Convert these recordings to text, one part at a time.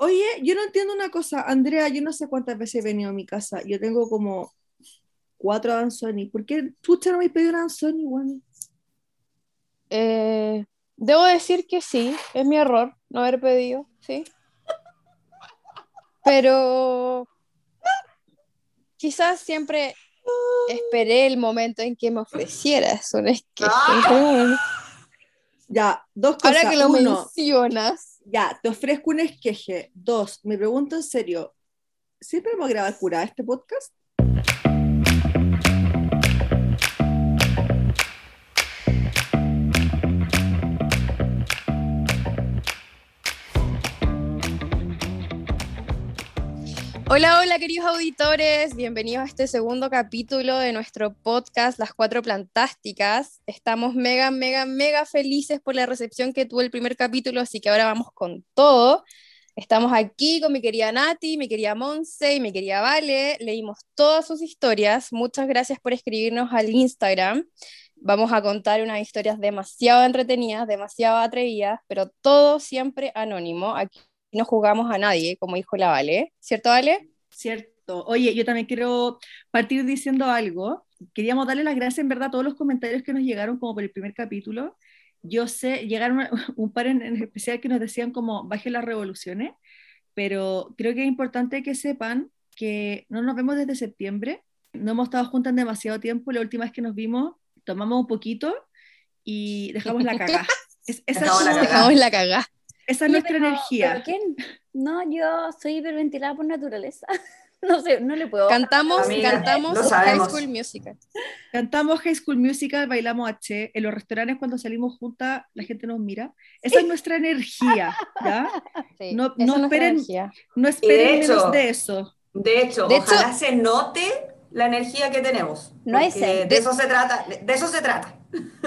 Oye, yo no entiendo una cosa, Andrea, yo no sé cuántas veces he venido a mi casa. Yo tengo como cuatro Anzoni. ¿Por qué chucha no me has pedido una Anzoni, weón? Eh, debo decir que sí, es mi error no haber pedido, sí. Pero quizás siempre esperé el momento en que me ofrecieras un esqueje. Ya, dos cosas. Ahora que lo Uno, mencionas, ya, te ofrezco un esqueje. Dos, me pregunto en serio, ¿siempre vamos a grabar este podcast? Hola, hola queridos auditores, bienvenidos a este segundo capítulo de nuestro podcast Las Cuatro Plantásticas. Estamos mega, mega, mega felices por la recepción que tuvo el primer capítulo, así que ahora vamos con todo. Estamos aquí con mi querida Nati, mi querida Monse y mi querida Vale. Leímos todas sus historias. Muchas gracias por escribirnos al Instagram. Vamos a contar unas historias demasiado entretenidas, demasiado atrevidas, pero todo siempre anónimo. Aquí no jugamos a nadie, como dijo la Vale. ¿Cierto, Vale? Cierto. Oye, yo también quiero partir diciendo algo. Queríamos darle las gracias en verdad a todos los comentarios que nos llegaron como por el primer capítulo. Yo sé, llegaron un par en, en especial que nos decían como baje las revoluciones, pero creo que es importante que sepan que no nos vemos desde septiembre, no hemos estado juntas en demasiado tiempo, la última vez que nos vimos tomamos un poquito y dejamos la cagada. Es- esa, Dejamos es la cagá. Dejamos la cagá. Esa es nuestra pero- energía. ¿pero quién? No, yo soy hiperventilada por naturaleza. No sé, no le puedo. Cantamos, Amiga, cantamos lo High. School Musical. Cantamos High School Musical, bailamos H. En los restaurantes cuando salimos juntas la gente nos mira. Esa es nuestra energía, ¿ya? Sí, No- esa no es esperen- energía. No esperen hecho- menos de eso. De hecho, De ojalá se note la energía que tenemos. No porque sed. De eso se trata, de, de eso se trata.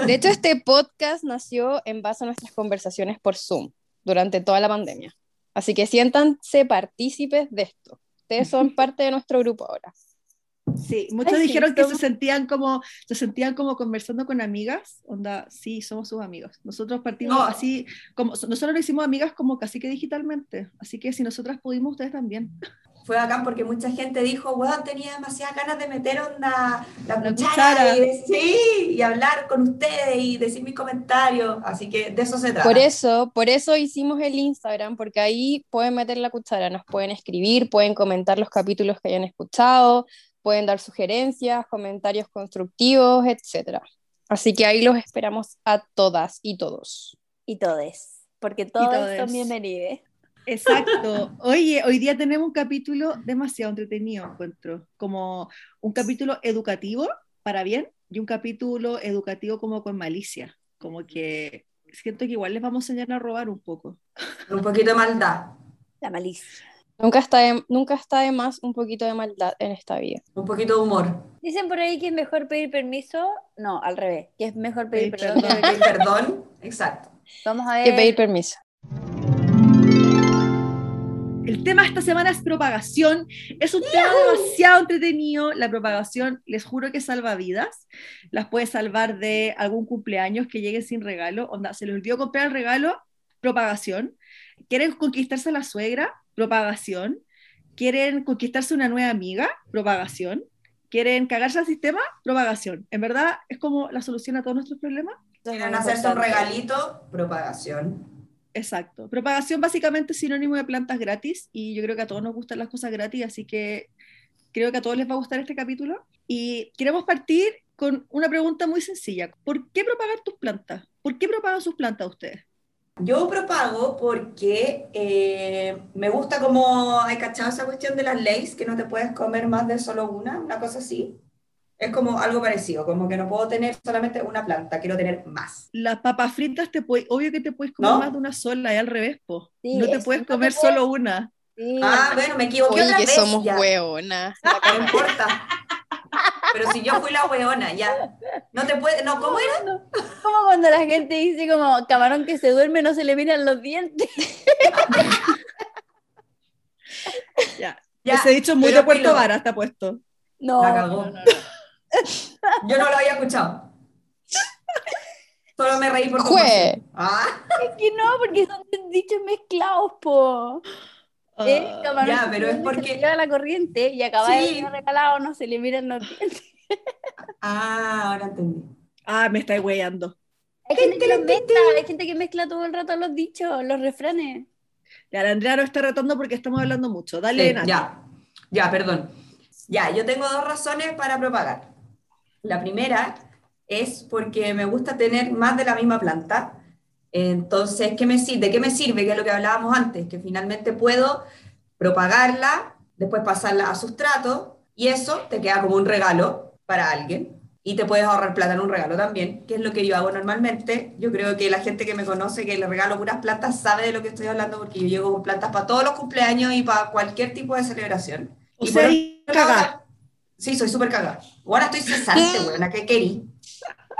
De hecho, este podcast nació en base a nuestras conversaciones por Zoom durante toda la pandemia. Así que siéntanse partícipes de esto. Ustedes son parte de nuestro grupo ahora. Sí, muchos Ay, sí, dijeron que se somos- sentían como se sentían como conversando con amigas, onda, sí, somos sus amigos. Nosotros partimos No. así como nosotros lo hicimos amigas como casi que digitalmente, así que si nosotras pudimos, ustedes también. Fue bacán porque mucha gente dijo, weón, tenía demasiadas ganas de meter onda la, La cuchara, cuchara. Y, de- sí, y hablar con ustedes y decir mis comentarios. Así que de eso se trata. Por eso, por eso hicimos el Instagram, porque ahí pueden meter la cuchara, nos pueden escribir, pueden comentar los capítulos que hayan escuchado, pueden dar sugerencias, comentarios constructivos, etc. Así que ahí los esperamos a todas y todos. Y todes. Porque todos todes. son bienvenidos. Exacto. Oye, hoy día tenemos un capítulo demasiado entretenido, encuentro, como un capítulo educativo para bien y un capítulo educativo como con malicia, como que siento que igual les vamos a enseñar a robar un poco. Un poquito de maldad, La malicia. Nunca está, de, nunca está de más un poquito de maldad en esta vida. un poquito de humor. Dicen por ahí que es mejor pedir permiso. No, al revés. Que es mejor pedir Pedir perdón. perdón. Pedir perdón, exacto. Vamos a ver. Que pedir permiso. El tema de esta semana es propagación. Es un tema demasiado entretenido. La propagación, les juro que salva vidas. Las puede salvar de algún cumpleaños que llegue sin regalo. Onda, se les olvidó comprar el regalo, propagación. ¿Quieren conquistarse a la suegra? Propagación. ¿Quieren conquistarse una nueva amiga? Propagación. ¿Quieren cagarse al sistema? Propagación. En verdad, es como la solución a todos nuestros problemas. Quieren hacerse un regalito, propagación. Exacto. Propagación básicamente es sinónimo de plantas gratis y yo creo que a todos nos gustan las cosas gratis, así que creo que a todos les va a gustar este capítulo. Y queremos partir con una pregunta muy sencilla. ¿Por qué propagar tus plantas? ¿Por qué propagan sus plantas ustedes? Yo propago porque eh, me gusta como hay cachado esa cuestión de las leyes, que no te puedes comer más de solo una, una cosa así. Es como algo parecido, como que no puedo tener solamente una planta, quiero tener más. Las papas fritas, te puede- obvio que te puedes comer ¿No? más de una sola, y al revés, po. Sí, no te puedes no te comer puedes- solo una. Sí. Ah, bueno, me equivoqué Oye, otra que vez. somos ya. hueonas. No importa. Pero si yo fui la hueona, ya. No te puede, no, ¿cómo era? Como cuando la gente dice como camarón que se duerme no se le miran los dientes. Ya. Ya, Ese dicho muy pero de Puerto Vara está puesto. No. La cagó. no, no, no. Yo no lo había escuchado. Solo me reí por Jue. Ah, Es que no, porque son dichos mezclados, po. ¿eh? Ah, Como ya, no pero es se porque- iba la corriente y acaba de Sí. ser regalado, no se le miran los dientes. Ah, ahora entendí. ah, me estáis weyando. Hay gente que los mezcla, hay gente que mezcla todo el rato los dichos, los refranes. Ya, la Andrea nos está retando porque estamos hablando mucho. Dale, Sí, ya, ya, perdón. Ya, yo tengo dos razones para propagar. La primera es porque me gusta tener más de la misma planta. Entonces, ¿qué me, sir- ¿de qué me sirve? Que es lo que hablábamos antes, que finalmente puedo propagarla, después pasarla a sustrato, y eso te queda como un regalo para alguien. Y te puedes ahorrar plata en un regalo también, que es lo que yo hago normalmente. Yo creo que la gente que me conoce, que le regalo puras plantas, sabe de lo que estoy hablando, porque yo llego con plantas para todos los cumpleaños y para cualquier tipo de celebración. O Y sea, por Sí, soy súper cagada. Ahora estoy cesante, weona, ¿qué querí?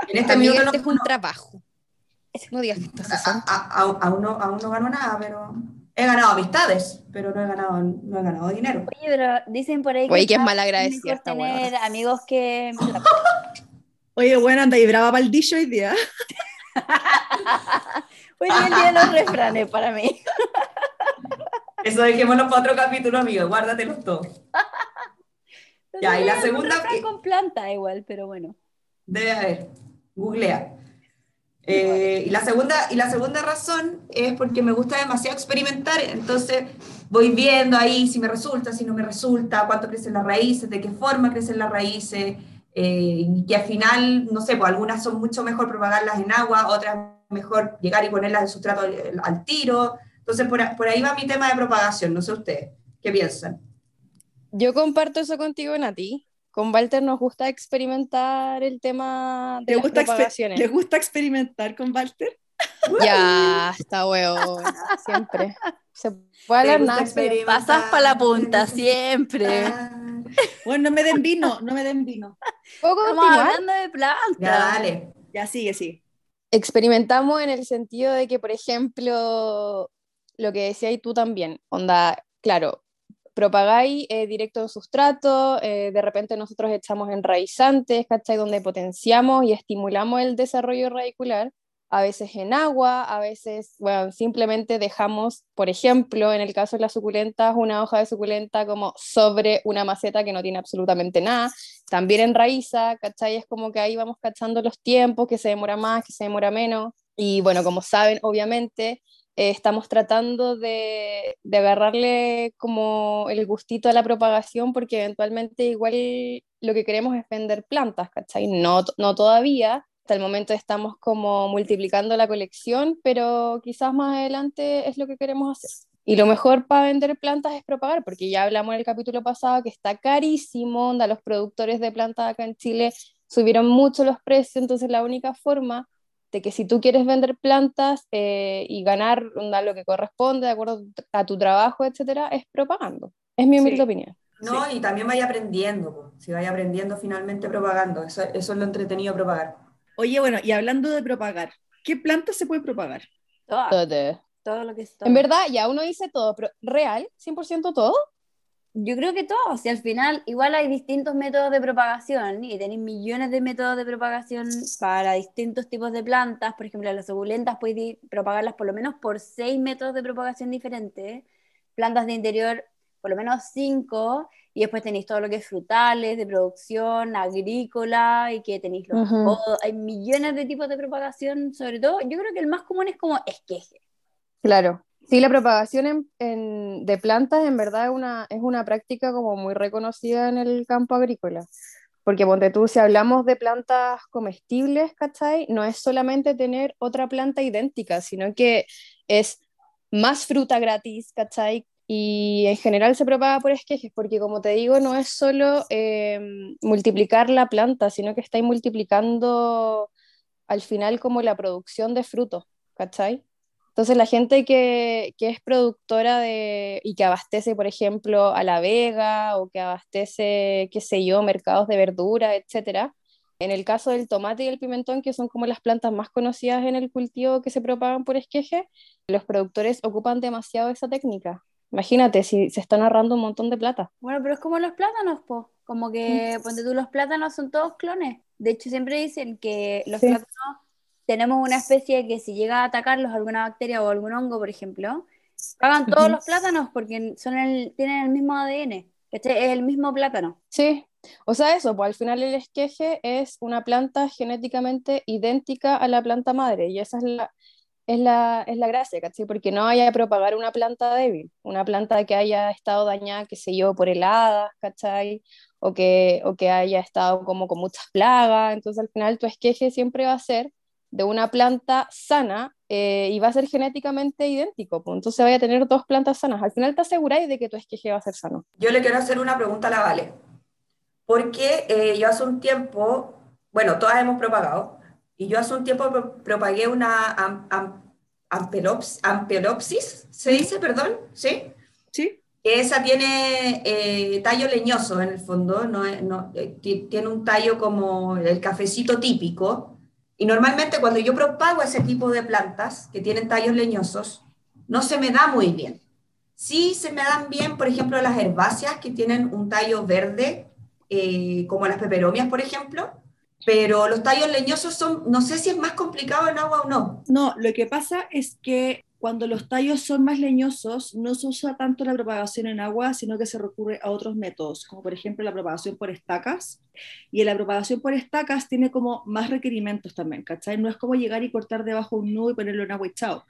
En este minuto no, este es un no- trabajo. No digas que estás cesante. a- a- a- aún, no, aún no gano nada, pero he ganado amistades, pero no he ganado, no he ganado dinero. Oye, pero dicen por ahí Oye, que es mejor esta tener huevona. amigos que... Oye, bueno, anda y brava para el dicho hoy día. Hoy es el día de los refranes para mí. Eso dejémoslo para otro capítulo, amigo, guárdatelos todos. Ya, y la Un segunda con planta igual, pero bueno. Debe haber, googlea. Eh, y, la segunda, y la segunda razón es porque me gusta demasiado experimentar, entonces voy viendo ahí si me resulta, si no me resulta, cuánto crecen las raíces, de qué forma crecen las raíces, eh, y que al final, no sé, pues algunas son mucho mejor propagarlas en agua, otras mejor llegar y ponerlas en sustrato al, al tiro. Entonces, por, por ahí va mi tema de propagación, no sé ustedes, ¿qué piensan? Yo comparto eso contigo, Nati. Con Walter nos gusta experimentar el tema de ¿Te las gusta, propagaciones. ¿Te gusta experimentar con Walter? Ya, está hueón, siempre. Se puede hablar nada. Pasas para la punta siempre. Ah, Bueno, no me den vino, no me den vino. ¿Puedo Estamos continuar? hablando de plantas. ya, dale. Ya sigue, sí. experimentamos en el sentido de que, por ejemplo, lo que decías tú también, onda, claro, propagáis eh, directo en sustrato, eh, de repente nosotros echamos enraizantes, ¿cachai? Donde potenciamos y estimulamos el desarrollo radicular, a veces en agua, a veces, bueno, simplemente dejamos, por ejemplo, en el caso de las suculentas, una hoja de suculenta como sobre una maceta que no tiene absolutamente nada, también en raíza, ¿cachai? Es como que ahí vamos cachando los tiempos, que se demora más, que se demora menos. Y bueno, como saben, obviamente, eh, estamos tratando de, de agarrarle como el gustito a la propagación, porque eventualmente igual lo que queremos es vender plantas, ¿cachai? No, no todavía. Hasta el momento estamos como multiplicando la colección, pero quizás más adelante es lo que queremos hacer. Y lo mejor para vender plantas es propagar, porque ya hablamos en el capítulo pasado que está carísimo, onda, los productores de plantas acá en Chile subieron mucho los precios, entonces la única forma de que si tú quieres vender plantas eh, y ganar onda, lo que corresponde de acuerdo a tu trabajo, etcétera, es propagando. Es mi humilde Sí. opinión. No, y también vaya aprendiendo, si vaya aprendiendo finalmente propagando, eso, eso es lo entretenido propagar. Oye, bueno, y hablando de propagar, ¿qué planta se puede propagar? Todo, Todo. todo lo que es todo. En verdad, ya uno dice todo, pero real, 100% todo. Yo creo que todo, si al final igual hay distintos métodos de propagación y tenéis millones de métodos de propagación para distintos tipos de plantas, por ejemplo, las suculentas podéis propagarlas por lo menos por seis métodos de propagación diferentes, plantas de interior por lo menos cinco, y después tenéis todo lo que es frutales, de producción, agrícola, y que tenéis los Ujú. podos. hay millones de tipos de propagación, sobre todo, yo creo que el más común es como esqueje. Claro. Sí, la propagación en- en- de plantas en verdad es una, es una práctica como muy reconocida en el campo agrícola. Porque ponte tú, si hablamos de plantas comestibles, ¿cachai? No es solamente tener otra planta idéntica, sino que es más fruta gratis, ¿cachai? Y en general se propaga por esquejes, porque como te digo, no es solo eh, multiplicar la planta, sino que estáis multiplicando al final como la producción de frutos, ¿cachai? Entonces la gente que, que es productora de, y que abastece, por ejemplo, a La Vega o que abastece, qué sé yo, mercados de verduras, etcétera. En el caso del tomate y el pimentón, que son como las plantas más conocidas en el cultivo que se propagan por esqueje, los productores ocupan demasiado esa técnica. Imagínate, si se están ahorrando un montón de plata. Bueno, pero es como los plátanos, po. Como que, ponte tú, los plátanos son todos clones. De hecho, siempre dicen que los Sí. plátanos tenemos una especie que si llega a atacarlos alguna bacteria o algún hongo, por ejemplo, Pagan todos los plátanos porque son el, tienen el mismo ADN. Este es el mismo plátano. Sí, o sea, eso, pues al final el esqueje es una planta genéticamente idéntica a la planta madre y esa es la, es la, es la gracia, ¿cachai? Porque no vaya a propagar una planta débil, una planta que haya estado dañada, qué sé yo, por heladas, ¿cachai? O que, o que haya estado como con muchas plagas, entonces al final tu esqueje siempre va a ser de una planta sana eh, y va a ser genéticamente idéntico, pues entonces vaya a tener dos plantas sanas, al final te aseguráis de que tu esqueje va a ser sano. Yo le quiero hacer una pregunta a la Vale, porque eh, yo hace un tiempo, bueno, todas hemos propagado, y yo hace un tiempo pro- propagué una am- am- ampelops- ampelopsis, se dice, perdón, ¿sí? ¿Sí? Esa tiene eh, tallo leñoso en el fondo, no, no, eh, ti- tiene un tallo como el cafecito típico, y normalmente cuando yo propago ese tipo de plantas que tienen tallos leñosos, no se me da muy bien. Sí se me dan bien, por ejemplo, las herbáceas que tienen un tallo verde, eh, como las peperomias, por ejemplo, pero los tallos leñosos son, no sé si es más complicado en agua o no. No, lo que pasa es que cuando los tallos son más leñosos, no se usa tanto la propagación en agua, sino que se recurre a otros métodos, como por ejemplo la propagación por estacas. Y en la propagación por estacas tiene como más requerimientos también, ¿cachai? No es como llegar y cortar debajo un nudo y ponerlo en agua y chao.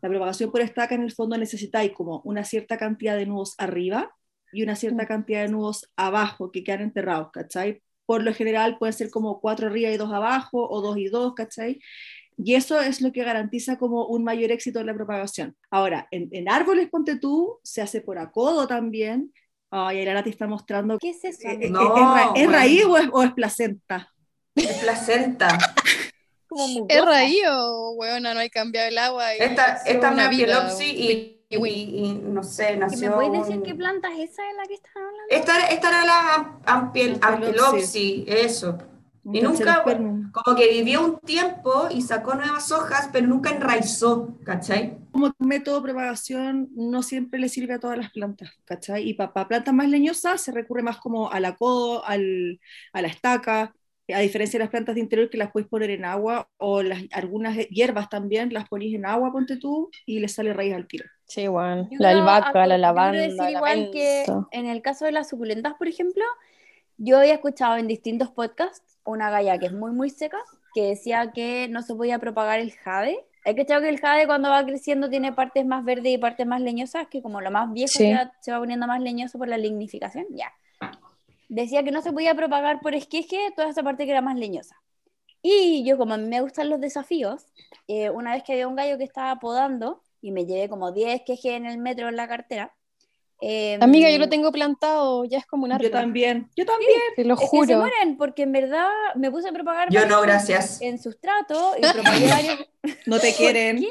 La propagación por estaca en el fondo necesitáis como una cierta cantidad de nudos arriba y una cierta cantidad de nudos abajo que quedan enterrados, ¿cachai? Por lo general pueden ser como cuatro arriba y dos abajo o dos y dos, ¿cachai? Y eso es lo que garantiza como un mayor éxito en la propagación. Ahora, en, en árboles, ponte tú, se hace por acodo también. Ay, ahora te está mostrando. ¿Qué es eso? Eh, eh, No, ¿Es, ra- es bueno. raíz o es, o es placenta? Es placenta. Como ¿Es raíz o, weona, no hay cambiado el agua? y Esta, es esta es una vida, pielopsis y, y, y no sé, ¿Y nació ¿Me puedes decir un- qué planta es esa de la que están hablando? Esta, era- esta era la am- ampiel- eso. Y nunca-. Como que vivió un tiempo y sacó nuevas hojas, pero nunca enraizó, ¿cachai? Como método de propagación no siempre le sirve a todas las plantas, ¿cachai? Y para plantas más leñosas se recurre más como al acodo, al, a la estaca, a diferencia de las plantas de interior que las puedes poner en agua, o las, algunas hierbas también las ponís en agua, ponte tú, y le sale raíz al tiro. Sí, bueno, Yo la albahaca, la quiero lavanda, decir la igual que en el caso de las suculentas, por ejemplo, yo había escuchado en distintos podcasts una galla que es muy, muy seca, que decía que no se podía propagar el jade. Hay que que el jade cuando va creciendo tiene partes más verdes y partes más leñosas, que como lo más viejo Sí. se, va, se va poniendo más leñoso por la lignificación, ya. Decía que no se podía propagar por esqueje toda esa parte que era más leñosa. Y yo, como a mí me gustan los desafíos, eh, una vez que había un gallo que estaba podando y me llevé como 10 esquejes en el metro en la cartera. Eh, Amiga, yo lo tengo plantado, ya es como un Yo árbol. también, yo también. Te lo Es que se juro. mueren, porque en verdad me puse a propagar Yo varios no, gracias. en sustrato y propagué varios. No te quieren.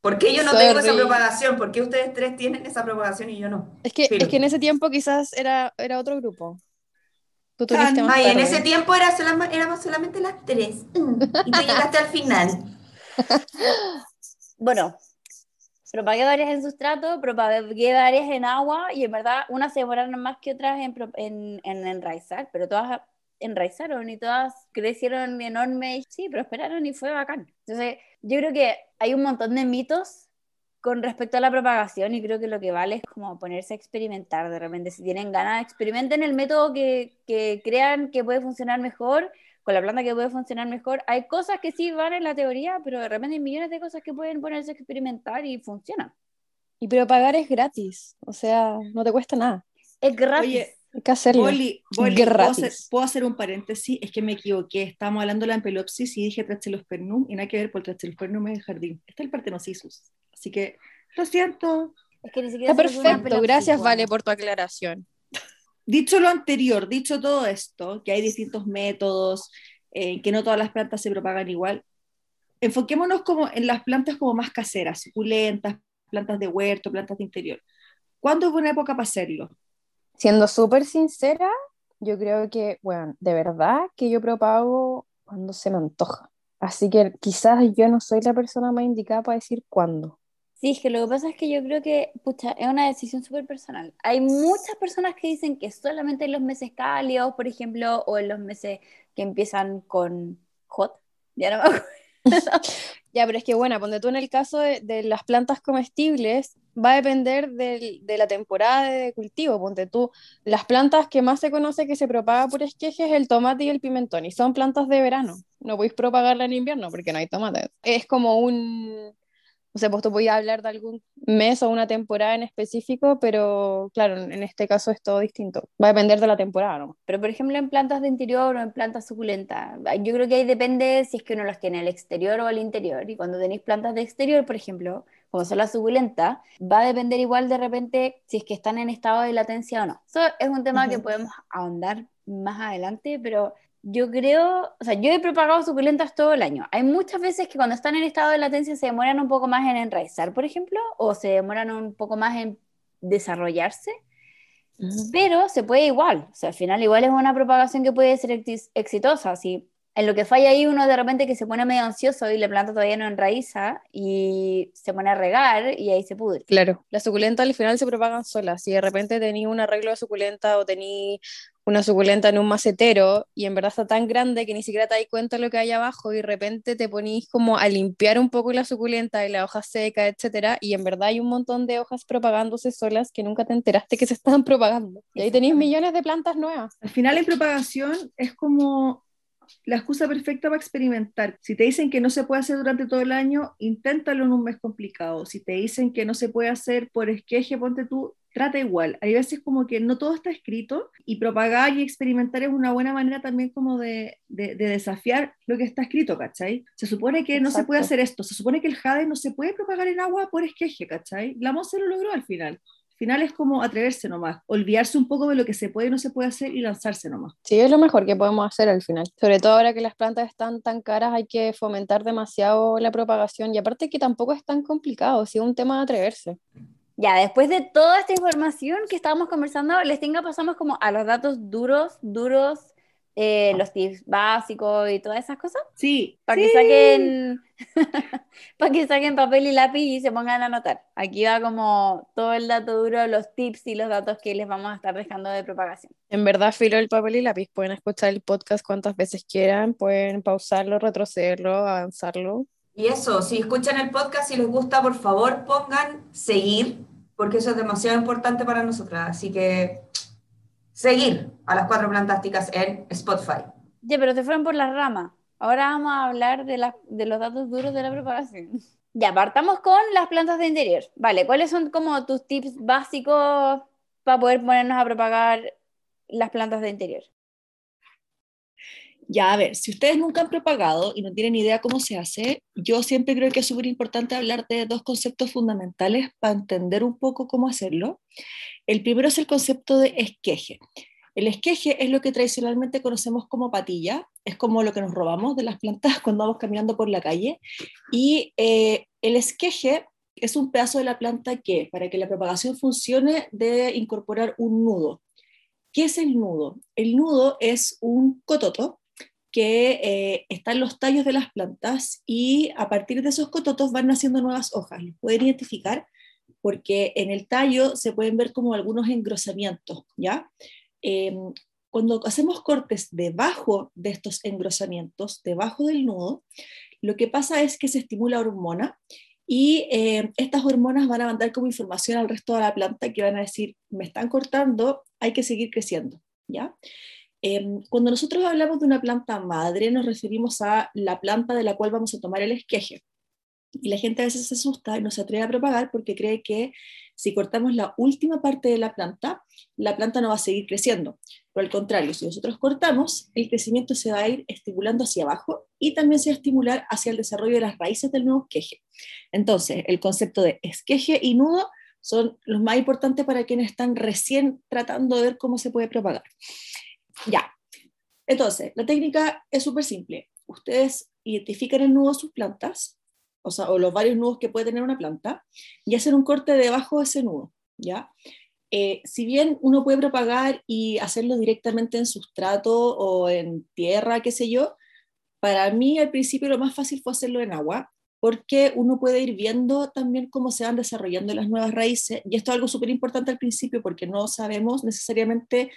¿Por qué yo no tengo esa propagación? ¿Por qué ustedes tres tienen esa propagación y yo no? Es que, es que en ese tiempo quizás era, era otro grupo. Tú tuviste más Ay, en ese tiempo era solama- éramos solamente las tres. Mm. Y tú llegaste al final. Bueno, propagué varias en sustrato, propagué varias en agua y en verdad unas se demoraron más que otras en, en, en enraizar, pero todas enraizaron y todas crecieron enormes, sí, prosperaron y fue bacán. Entonces, yo creo que hay un montón de mitos con respecto a la propagación y creo que lo que vale es como ponerse a experimentar de repente. Si tienen ganas, experimenten el método que, que crean que puede funcionar mejor, con la planta que puede funcionar mejor. Hay cosas que sí van en la teoría, pero de repente hay millones de cosas que pueden ponerse a experimentar y funcionan. Y propagar es gratis, o sea, no te cuesta nada. Es gratis. Oye, Hay que hacerlo. Boli, Boli, ¿puedo, Gratis. hacer, puedo hacer un paréntesis? Es que me equivoqué. Estábamos hablando de la ampelopsis y dije Trachelospermum y nada que ver porque Trachelospermum es el jardín. Está el Partenosisus. Así que lo siento. es que ni siquiera Está perfecto, gracias Vale por tu aclaración. Dicho lo anterior, dicho todo esto, que hay distintos métodos, eh, que no todas las plantas se propagan igual, enfoquémonos como en las plantas como más caseras, suculentas, plantas de huerto, plantas de interior. ¿Cuándo es buena época para hacerlo? Siendo súper sincera, yo creo que, bueno, de verdad que yo propago cuando se me antoja. Así que quizás yo no soy la persona más indicada para decir cuándo. Sí, es que lo que pasa es que yo creo que, pucha, es una decisión súper personal. Hay muchas personas que dicen que solamente en los meses cálidos, por ejemplo, o en los meses que empiezan con hot, ya no me acuerdo. Ya, pero es que bueno, ponte tú en el caso de, las plantas comestibles, va a depender del- de la temporada de cultivo. Ponte tú, las plantas que más se conoce que se propaga por esqueje es el tomate y el pimentón, y son plantas de verano. No podéis propagarla en invierno porque no hay tomate. Es como un, o sea, pues tú podías hablar de algún mes o una temporada en específico, pero claro, en este caso es todo distinto. Va a depender de la temporada, ¿no? Pero por ejemplo en plantas de interior o en plantas suculentas, yo creo que ahí depende si es que uno las tiene al exterior o al interior. Y cuando tenéis plantas de exterior, por ejemplo, como son las suculentas, va a depender igual de repente si es que están en estado de latencia o no. Eso es un tema que Ujú. podemos ahondar más adelante, pero yo creo, o sea, yo he propagado suculentas todo el año. Hay muchas veces que cuando están en estado de latencia se demoran un poco más en enraizar, por ejemplo, o se demoran un poco más en desarrollarse. Pero se puede igual, o sea, al final igual es una propagación que puede ser ex- exitosa. Si en lo que falla ahí uno de repente que se pone medio ansioso y la planta todavía no enraiza y se pone a regar y ahí se pudre. Claro, las suculentas al final se propagan solas. Si de repente tenía un arreglo de suculenta o tenía una suculenta en un macetero y en verdad está tan grande que ni siquiera te das cuenta de lo que hay abajo y de repente te ponís como a limpiar un poco la suculenta y la hoja seca, etcétera, y en verdad hay un montón de hojas propagándose solas que nunca te enteraste que se estaban propagando. Y ahí tenéis millones de plantas nuevas. Al final en propagación es como la excusa perfecta para experimentar. Si te dicen que no se puede hacer durante todo el año, inténtalo en un mes complicado. Si te dicen que no se puede hacer por esqueje, ponte tú, trata igual. Hay veces como que no todo está escrito y propagar y experimentar es una buena manera también como de, de- de desafiar lo que está escrito, ¿cachai? Se supone que no se puede hacer esto, se supone que el jade no se puede propagar en agua por esqueje, ¿cachai? La Monse lo logró al final. Al final es como atreverse nomás, olvidarse un poco de lo que se puede y no se puede hacer y lanzarse nomás. Sí, es lo mejor que podemos hacer al final. Sobre todo ahora que las plantas están tan caras, hay que fomentar demasiado la propagación. Y aparte que tampoco es tan complicado, es un tema de atreverse. Ya, después de toda esta información que estábamos conversando, les tengo pasamos como a los datos duros, duros, eh, los tips básicos y todas esas cosas, Sí, para sí. que saquen, para que saquen papel y lápiz y se pongan a anotar. Aquí va como todo el dato duro, los tips y los datos que les vamos a estar dejando de propagación. En verdad, filo el papel y lápiz. Pueden escuchar el podcast cuantas veces quieran, pueden pausarlo, retrocederlo, avanzarlo. Y eso, si escuchan el podcast y les gusta, por favor pongan seguir, porque eso es demasiado importante para nosotras. Así que seguir a las cuatro plantásticas en Spotify. Ya, pero se fueron por las ramas. Ahora vamos a hablar de, de los datos duros de la propagación. Ya, partamos con las plantas de interior. Vale, ¿cuáles son como tus tips básicos para poder ponernos a propagar las plantas de interior? Ya, a ver, si ustedes nunca han propagado y no tienen idea cómo se hace, yo siempre creo que es súper importante hablar de dos conceptos fundamentales para entender un poco cómo hacerlo. El primero es el concepto de esqueje. El esqueje es lo que tradicionalmente conocemos como patilla, es como lo que nos robamos de las plantas cuando vamos caminando por la calle. Y eh, el esqueje es un pedazo de la planta que, para que la propagación funcione, debe incorporar un nudo. ¿Qué es el nudo? El nudo es un cototo que eh, está en los tallos de las plantas y a partir de esos cototos van naciendo nuevas hojas. Los pueden identificar porque en el tallo se pueden ver como algunos engrosamientos, ¿ya? Eh, cuando hacemos cortes debajo de estos engrosamientos, debajo del nudo, lo que pasa es que se estimula hormona y eh, estas hormonas van a mandar como información al resto de la planta que van a decir, me están cortando, hay que seguir creciendo, ¿ya? Eh, cuando nosotros hablamos de una planta madre, nos referimos a la planta de la cual vamos a tomar el esqueje. Y la gente a veces se asusta y no se atreve a propagar porque cree que si cortamos la última parte de la planta, la planta no va a seguir creciendo. Pero al contrario, si nosotros cortamos, el crecimiento se va a ir estimulando hacia abajo y también se va a estimular hacia el desarrollo de las raíces del nuevo esqueje. Entonces, el concepto de esqueje y nudo son los más importantes para quienes están recién tratando de ver cómo se puede propagar. Ya. Entonces, la técnica es súper simple. Ustedes identifican el nudo de sus plantas, o sea, o los varios nudos que puede tener una planta, y hacen un corte debajo de ese nudo, ¿ya? Eh, si bien uno puede propagar y hacerlo directamente en sustrato o en tierra, qué sé yo, para mí al principio lo más fácil fue hacerlo en agua, porque uno puede ir viendo también cómo se van desarrollando las nuevas raíces, y esto es algo súper importante al principio porque no sabemos necesariamente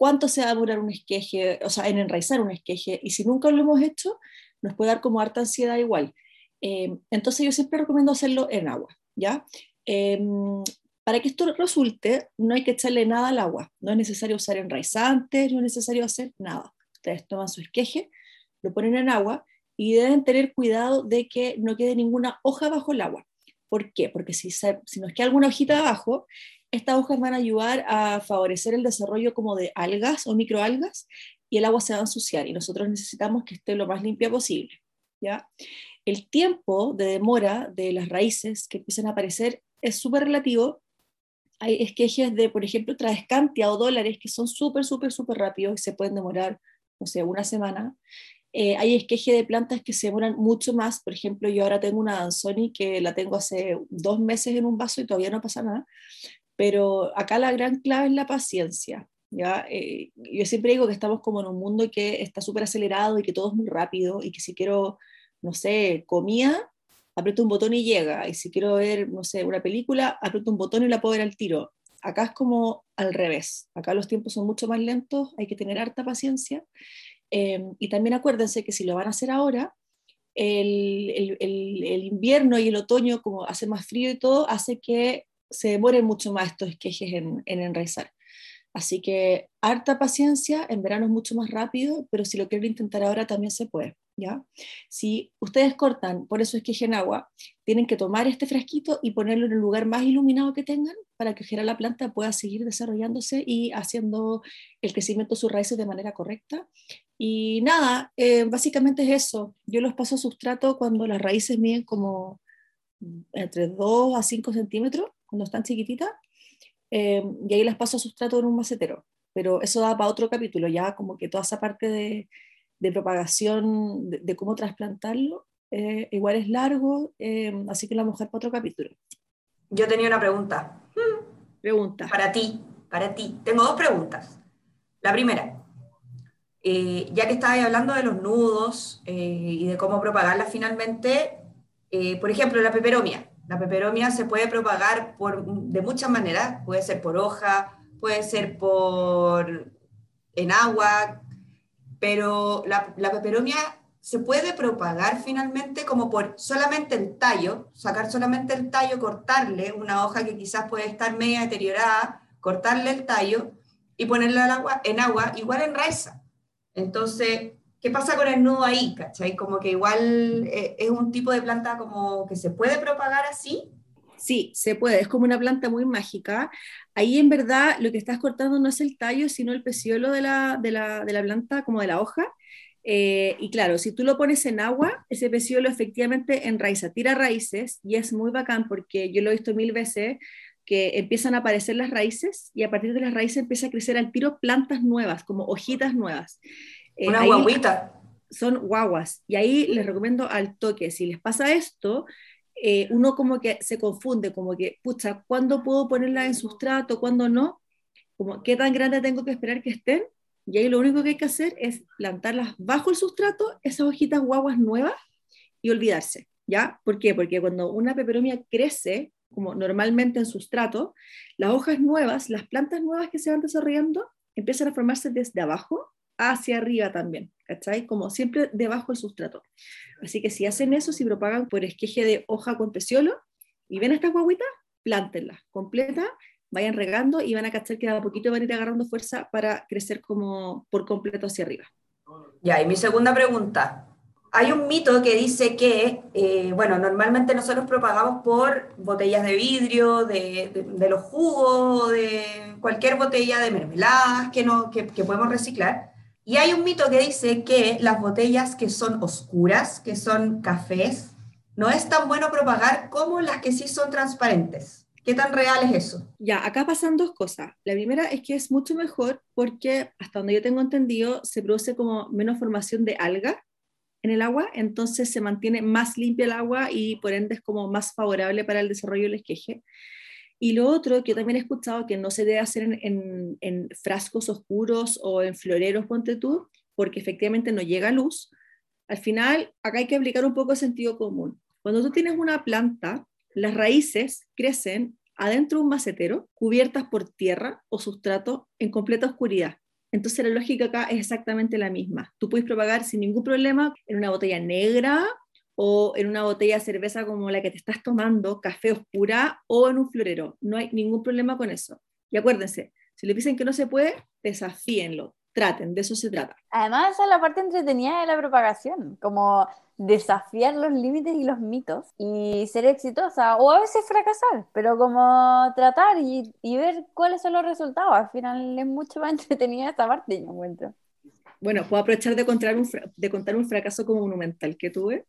cuánto se va a demorar un esqueje, o sea, en enraizar un esqueje, y si nunca lo hemos hecho, nos puede dar como harta ansiedad igual. Eh, entonces yo siempre recomiendo hacerlo en agua, ¿ya? Em, para que esto resulte, no hay que echarle nada al agua, no es necesario usar enraizantes, no es necesario hacer nada. Ustedes toman su esqueje, lo ponen en agua y deben tener cuidado de que no quede ninguna hoja bajo el agua. ¿Por qué? Porque si, si nos queda alguna hojita abajo, estas hojas van a ayudar a favorecer el desarrollo como de algas o microalgas y el agua se va a ensuciar y nosotros necesitamos que esté lo más limpia posible. ¿ya? El tiempo de demora de las raíces que empiezan a aparecer es súper relativo. Hay esquejes de, por ejemplo, Tradescantia o dólares que son súper, súper, súper rápidos y se pueden demorar, no sé, una semana. Eh, hay esquejes de plantas que se demoran mucho más. Por ejemplo, yo ahora tengo una Danzoni que la tengo hace dos meses en un vaso y todavía no pasa nada. Pero acá la gran clave es la paciencia. ¿ya? Eh, yo siempre digo que estamos como en un mundo que está súper acelerado y que todo es muy rápido y que si quiero, no sé, comida, aprieto un botón y llega. Y si quiero ver, no sé, una película, aprieto un botón y la puedo ver al tiro. Acá es como al revés. Acá los tiempos son mucho más lentos, hay que tener harta paciencia. Em, y también acuérdense que si lo van a hacer ahora, el, el, el, invierno y el otoño, como hace más frío y todo, hace que se demoren mucho más estos esquejes en, en enraizar. Así que harta paciencia, en verano es mucho más rápido, pero si lo quieren intentar ahora también se puede. ¿ya? Si ustedes cortan, por eso es que en agua, tienen que tomar este frasquito y ponerlo en el lugar más iluminado que tengan para que la planta pueda seguir desarrollándose y haciendo el crecimiento de sus raíces de manera correcta. Y nada, eh, básicamente es eso. Yo los paso a sustrato cuando las raíces miden como entre 2 a 5 centímetros, cuando están chiquititas, eh, y ahí las paso a sustrato en un macetero. Pero eso da para otro capítulo, ya como que toda esa parte de, de propagación, de, cómo trasplantarlo, eh, igual es largo, eh, así que la mujer para otro capítulo. Yo tenía una pregunta. Pregunta. Para ti, para ti. Tengo dos preguntas. La primera, ya que estabas hablando de los nudos y de cómo propagarla finalmente, por ejemplo, la peperomia. La peperomia se puede propagar por, de muchas maneras, puede ser por hoja, puede ser por en agua, pero la, peperomia se puede propagar finalmente como por solamente el tallo, sacar solamente el tallo, cortarle una hoja que quizás puede estar media deteriorada, cortarle el tallo y ponerla en agua, en agua igual en raíza. Entonces, ¿Qué pasa con el nudo ahí? ¿Cachai? Como que igual eh, es un tipo de planta como que se puede propagar así. Sí, se puede, es como una planta muy mágica. Ahí en verdad lo que estás cortando no es el tallo, sino el peciolo de la, de la, de la planta, como de la hoja. Eh, y claro, si tú lo pones en agua, ese peciolo efectivamente enraiza, tira raíces y es muy bacán porque yo lo he visto mil veces que empiezan a aparecer las raíces y a partir de las raíces empieza a crecer al tiro plantas nuevas, como hojitas nuevas. Eh, Una guaguita. Son guaguas. Y ahí les recomiendo al toque, si les pasa esto, eh, uno como que se confunde, como que, pucha, ¿cuándo puedo ponerla en sustrato? ¿Cuándo no? Como, ¿qué tan grande tengo que esperar que estén? Y ahí lo único que hay que hacer es plantarlas bajo el sustrato, esas hojitas guaguas nuevas, y olvidarse, ¿ya? ¿Por qué? Porque cuando una peperomia crece, como normalmente en sustrato, las hojas nuevas, las plantas nuevas que se van desarrollando, empiezan a formarse desde abajo hacia arriba también, ¿cachai? Como siempre debajo del sustrato. Así que si hacen eso, si propagan por esqueje de hoja con peciolo y ven estas guaguitas, plántenlas completa, vayan regando y van a cachar que a poquito van a ir agarrando fuerza para crecer como por completo hacia arriba. Ya, y mi segunda pregunta. Hay un mito que dice que, eh, bueno, normalmente nosotros propagamos por botellas de vidrio, de, los jugos, de cualquier botella de mermeladas que, no, que podemos reciclar. Y hay un mito que dice que las botellas que son oscuras, que son cafés, no es tan bueno propagar como las que sí son transparentes. ¿Qué tan real es eso? Ya, acá pasan dos cosas. La primera es que es mucho mejor porque, hasta donde yo tengo entendido, se produce como menos formación de alga en el agua, entonces se mantiene más limpia el agua y por ende es como más favorable para el desarrollo del esqueje. Y lo otro que yo también he escuchado que no se debe hacer en, en, frascos oscuros o en floreros, ponte tú, porque efectivamente no llega luz. Al final, acá hay que aplicar un poco de sentido común. Cuando tú tienes una planta, las raíces crecen adentro de un macetero, cubiertas por tierra o sustrato en completa oscuridad. Entonces la lógica acá es exactamente la misma. Tú puedes propagar sin ningún problema en una botella negra o en una botella de cerveza como la que te estás tomando, café oscura o en un florero. No hay ningún problema con eso. Y acuérdense, si le dicen que no se puede, desafíenlo, traten, de eso se trata. Además, esa es la parte entretenida de la propagación, como desafiar los límites y los mitos y ser exitosa o a veces fracasar, pero como tratar y, ver cuáles son los resultados. Al final es mucho más entretenida esta parte, yo encuentro. Bueno, puedo aprovechar de contar un, fra- de contar un fracaso como monumental que tuve.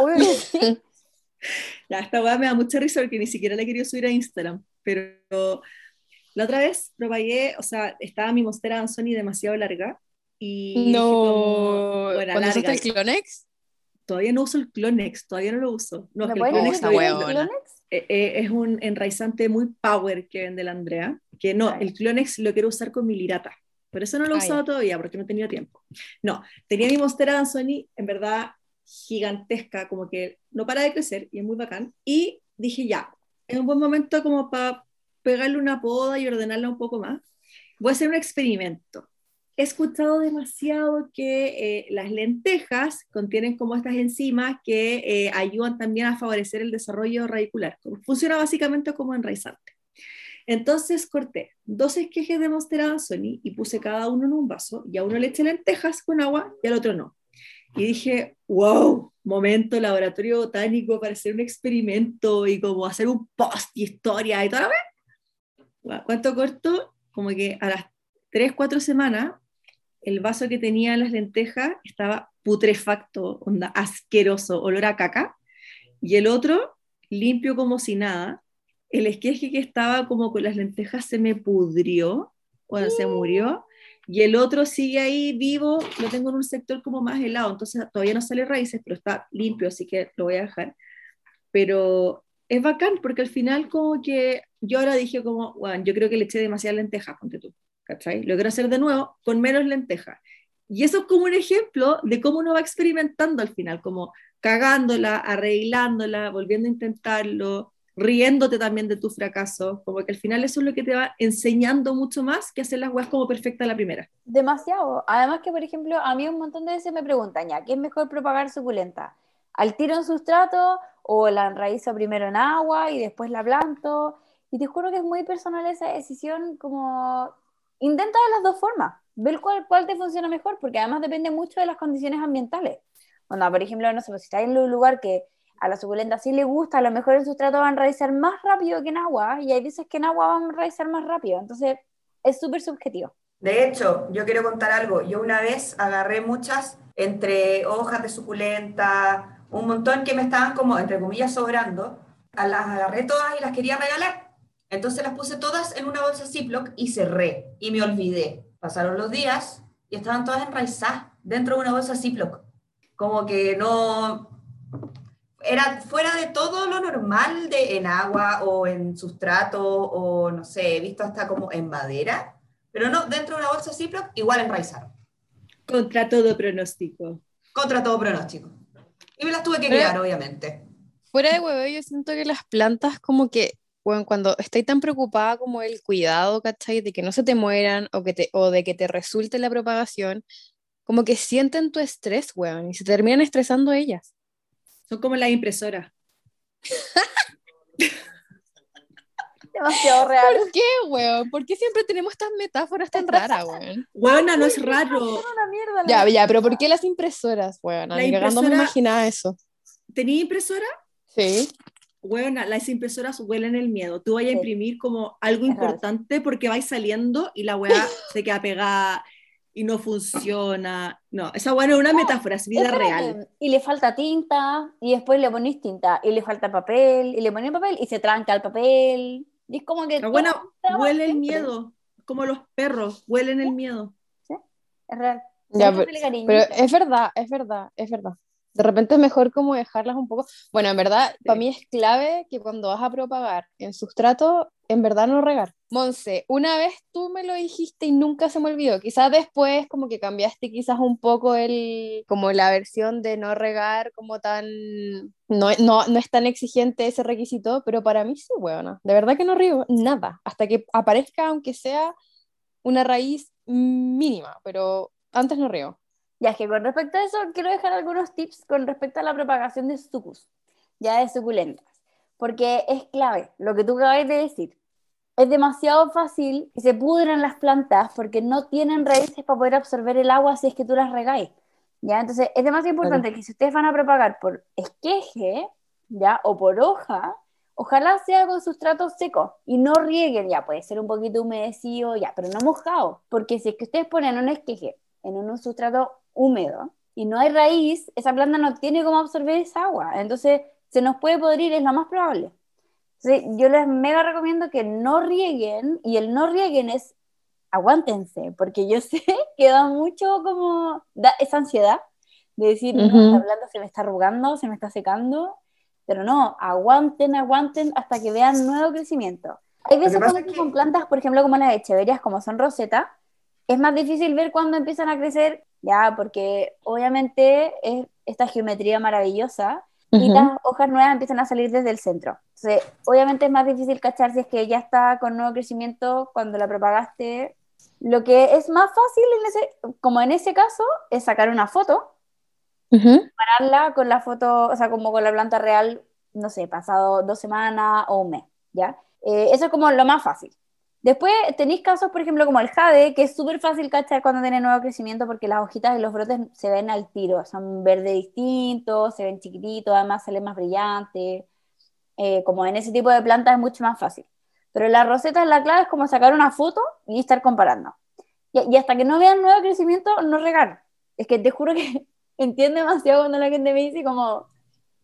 Uy. Ya, esta weá me da mucha risa porque ni siquiera la querido subir a Instagram, pero la otra vez propagué, o sea, estaba mi Monstera Anzoni demasiado larga y como, No. bueno, ¿Cuándo usaste el. Clonex? todavía no uso el Clonex, todavía no lo uso. No, es ¿Me que el Clonex decir esa qué todavía- es el huevona. Clonex? eh, eh, es un enraizante muy power que vende la Andrea, que no, el Clonex lo quiero usar con mi lirata. Por eso no lo he Ah, usado todavía, porque no he tenido tiempo. No, tenía mi Monstera Anzoni, en verdad gigantesca, como que no para de crecer y es muy bacán. Y dije, ya, es un buen momento como para pegarle una poda y ordenarla un poco más. Voy a hacer un experimento. He escuchado demasiado que eh, las lentejas contienen como estas enzimas que eh, ayudan también a favorecer el desarrollo radicular. Funciona básicamente como enraizante. Entonces corté dos esquejes de Monstera Anzoni y puse cada uno en un vaso y a uno le eché lentejas con agua y al otro no. Y dije, wow, momento laboratorio botánico para hacer un experimento y como hacer un post y historia y toda la vez. ¿Cuánto corto? Como que a las 3, 4 semanas el vaso que tenía las lentejas estaba putrefacto, onda, asqueroso, olor a caca. Y el otro, limpio como si nada. El esqueje que estaba como con las lentejas se me pudrió, cuando se murió. Y el otro sigue ahí vivo, lo tengo en un sector como más helado, entonces todavía no sale raíces, pero está limpio, así que lo voy a dejar. Pero es bacán, porque al final como que yo ahora dije como, bueno, yo creo que le eché demasiadas lentejas, ponte tú, ¿cachai? Lo quiero hacer de nuevo con menos lentejas. Y eso es como un ejemplo de cómo uno va experimentando al final, como cagándola, arreglándola, volviendo a intentarlo, riéndote también de tu fracaso, como que al final eso es lo que te va enseñando mucho más que hacer las weas como perfecta la primera. Demasiado. Además que, por ejemplo, a mí un montón de veces me preguntan, ya, ¿qué es mejor propagar suculenta? ¿Al tiro en sustrato o la enraizo primero en agua y después la planto? Y te juro que es muy personal esa decisión, como intenta de las dos formas, ver cuál, cuál te funciona mejor, porque además depende mucho de las condiciones ambientales. Bueno, por ejemplo, no sé, pues, si estás en un lugar que a la suculenta sí le gusta, a lo mejor en sustrato va a enraizar más rápido que en agua, y hay veces que en agua va a enraizar más rápido, entonces es súper subjetivo. De hecho, yo quiero contar algo. Yo una vez agarré muchas entre hojas de suculenta, un montón que me estaban como, entre comillas, sobrando. Las agarré todas y las quería regalar. Entonces las puse todas en una bolsa Ziploc y cerré. Y me olvidé. Pasaron los días y estaban todas enraizadas dentro de una bolsa Ziploc. Como que no... Era fuera de todo lo normal de en agua o en sustrato o no sé, he visto hasta como en madera. Pero no, dentro de una bolsa Ziploc igual enraizaron. Contra todo pronóstico. Contra todo pronóstico. Y me las tuve que Pero- quedar, obviamente. Fuera de huevo, yo siento que las plantas como que, bueno, cuando estoy tan preocupada como el cuidado, ¿cachai? De que no se te mueran o, que te, o de que te resulte la propagación, como que sienten tu estrés, weón, y se terminan estresando ellas. Son como las impresoras. Demasiado real. ¿Por qué, weón? ¿Por qué siempre tenemos estas metáforas tan raras, weón? Buena, no es raro. una mierda. la Ya, ya, pero ¿por qué las impresoras, weón? La Ni cagando me impresora- imaginaba eso. ¿Tenía impresora? Sí. Bueno, las impresoras huelen el miedo. Tú vas a imprimir como algo importante porque vais saliendo y la weá se queda pegada y no funciona. No, esa weá no es una metáfora, es vida Espérate, real. Y le falta tinta, y después le pones tinta, y le falta papel, y le pones papel, y se tranca el papel. Y es como que. Va huele el miedo, como los perros, huelen el miedo. Es real. Ya, pero es verdad, es verdad, es verdad. De repente es mejor como dejarlas un poco. Bueno, en verdad, para mí es clave que cuando vas a propagar en sustrato, en verdad no regar. Monse, una vez tú me lo dijiste y nunca se me olvidó. Quizás después como que cambiaste quizás un poco el, como la versión de no regar como tan, no, no, no es tan exigente ese requisito, pero para mí sí, bueno, de verdad que no riego nada, hasta que aparezca aunque sea una raíz mínima, pero antes no riego. Ya es que con respecto a eso, quiero dejar algunos tips con respecto a la propagación de sucus, ya de suculentas, porque es clave lo que tú acabas de decir. Es demasiado fácil que se pudren las plantas porque no tienen raíces para poder absorber el agua si es que tú las regáis. ¿ya? Entonces, es demasiado importante que si ustedes van a propagar por esqueje, ¿ya? O por hoja, ojalá sea con sustrato seco y no rieguen, ya puede ser un poquito humedecido, ya, pero no mojado, porque si es que ustedes ponen un esqueje en un sustrato húmedo y no hay raíz, esa planta no tiene cómo absorber esa agua, entonces se nos puede podrir, es lo más probable. Entonces, yo les mega recomiendo que no rieguen, y el no rieguen es aguántense, porque yo sé que da mucho como da esa ansiedad de decir, no, esta planta se me está arrugando, se me está secando, pero no, aguanten, aguanten hasta que vean nuevo crecimiento. Hay veces cuando con plantas, por ejemplo, como las echeverias, como son roseta, es más difícil ver cuando empiezan a crecer, ya, porque obviamente es esta geometría maravillosa y las hojas nuevas empiezan a salir desde el centro. Entonces, obviamente es más difícil cachar si es que ya está con nuevo crecimiento cuando la propagaste. Lo que es más fácil, en ese, como en ese caso, es sacar una foto Compararla con la foto, o sea, como con la planta real, no sé, pasado dos semanas o un mes, ¿ya? Eh, eso es como lo más fácil. Después tenéis casos, por ejemplo, como el jade, que es súper fácil cachar cuando tiene nuevo crecimiento porque las hojitas y los brotes se ven al tiro, son verde distintos, se ven chiquititos, además salen más brillantes. Eh, como en ese tipo de plantas es mucho más fácil. Pero la roseta, la clave es como sacar una foto y estar comparando. Y, y hasta que no vean nuevo crecimiento, no regar. Es que te juro que entiendo demasiado cuando la gente me dice como,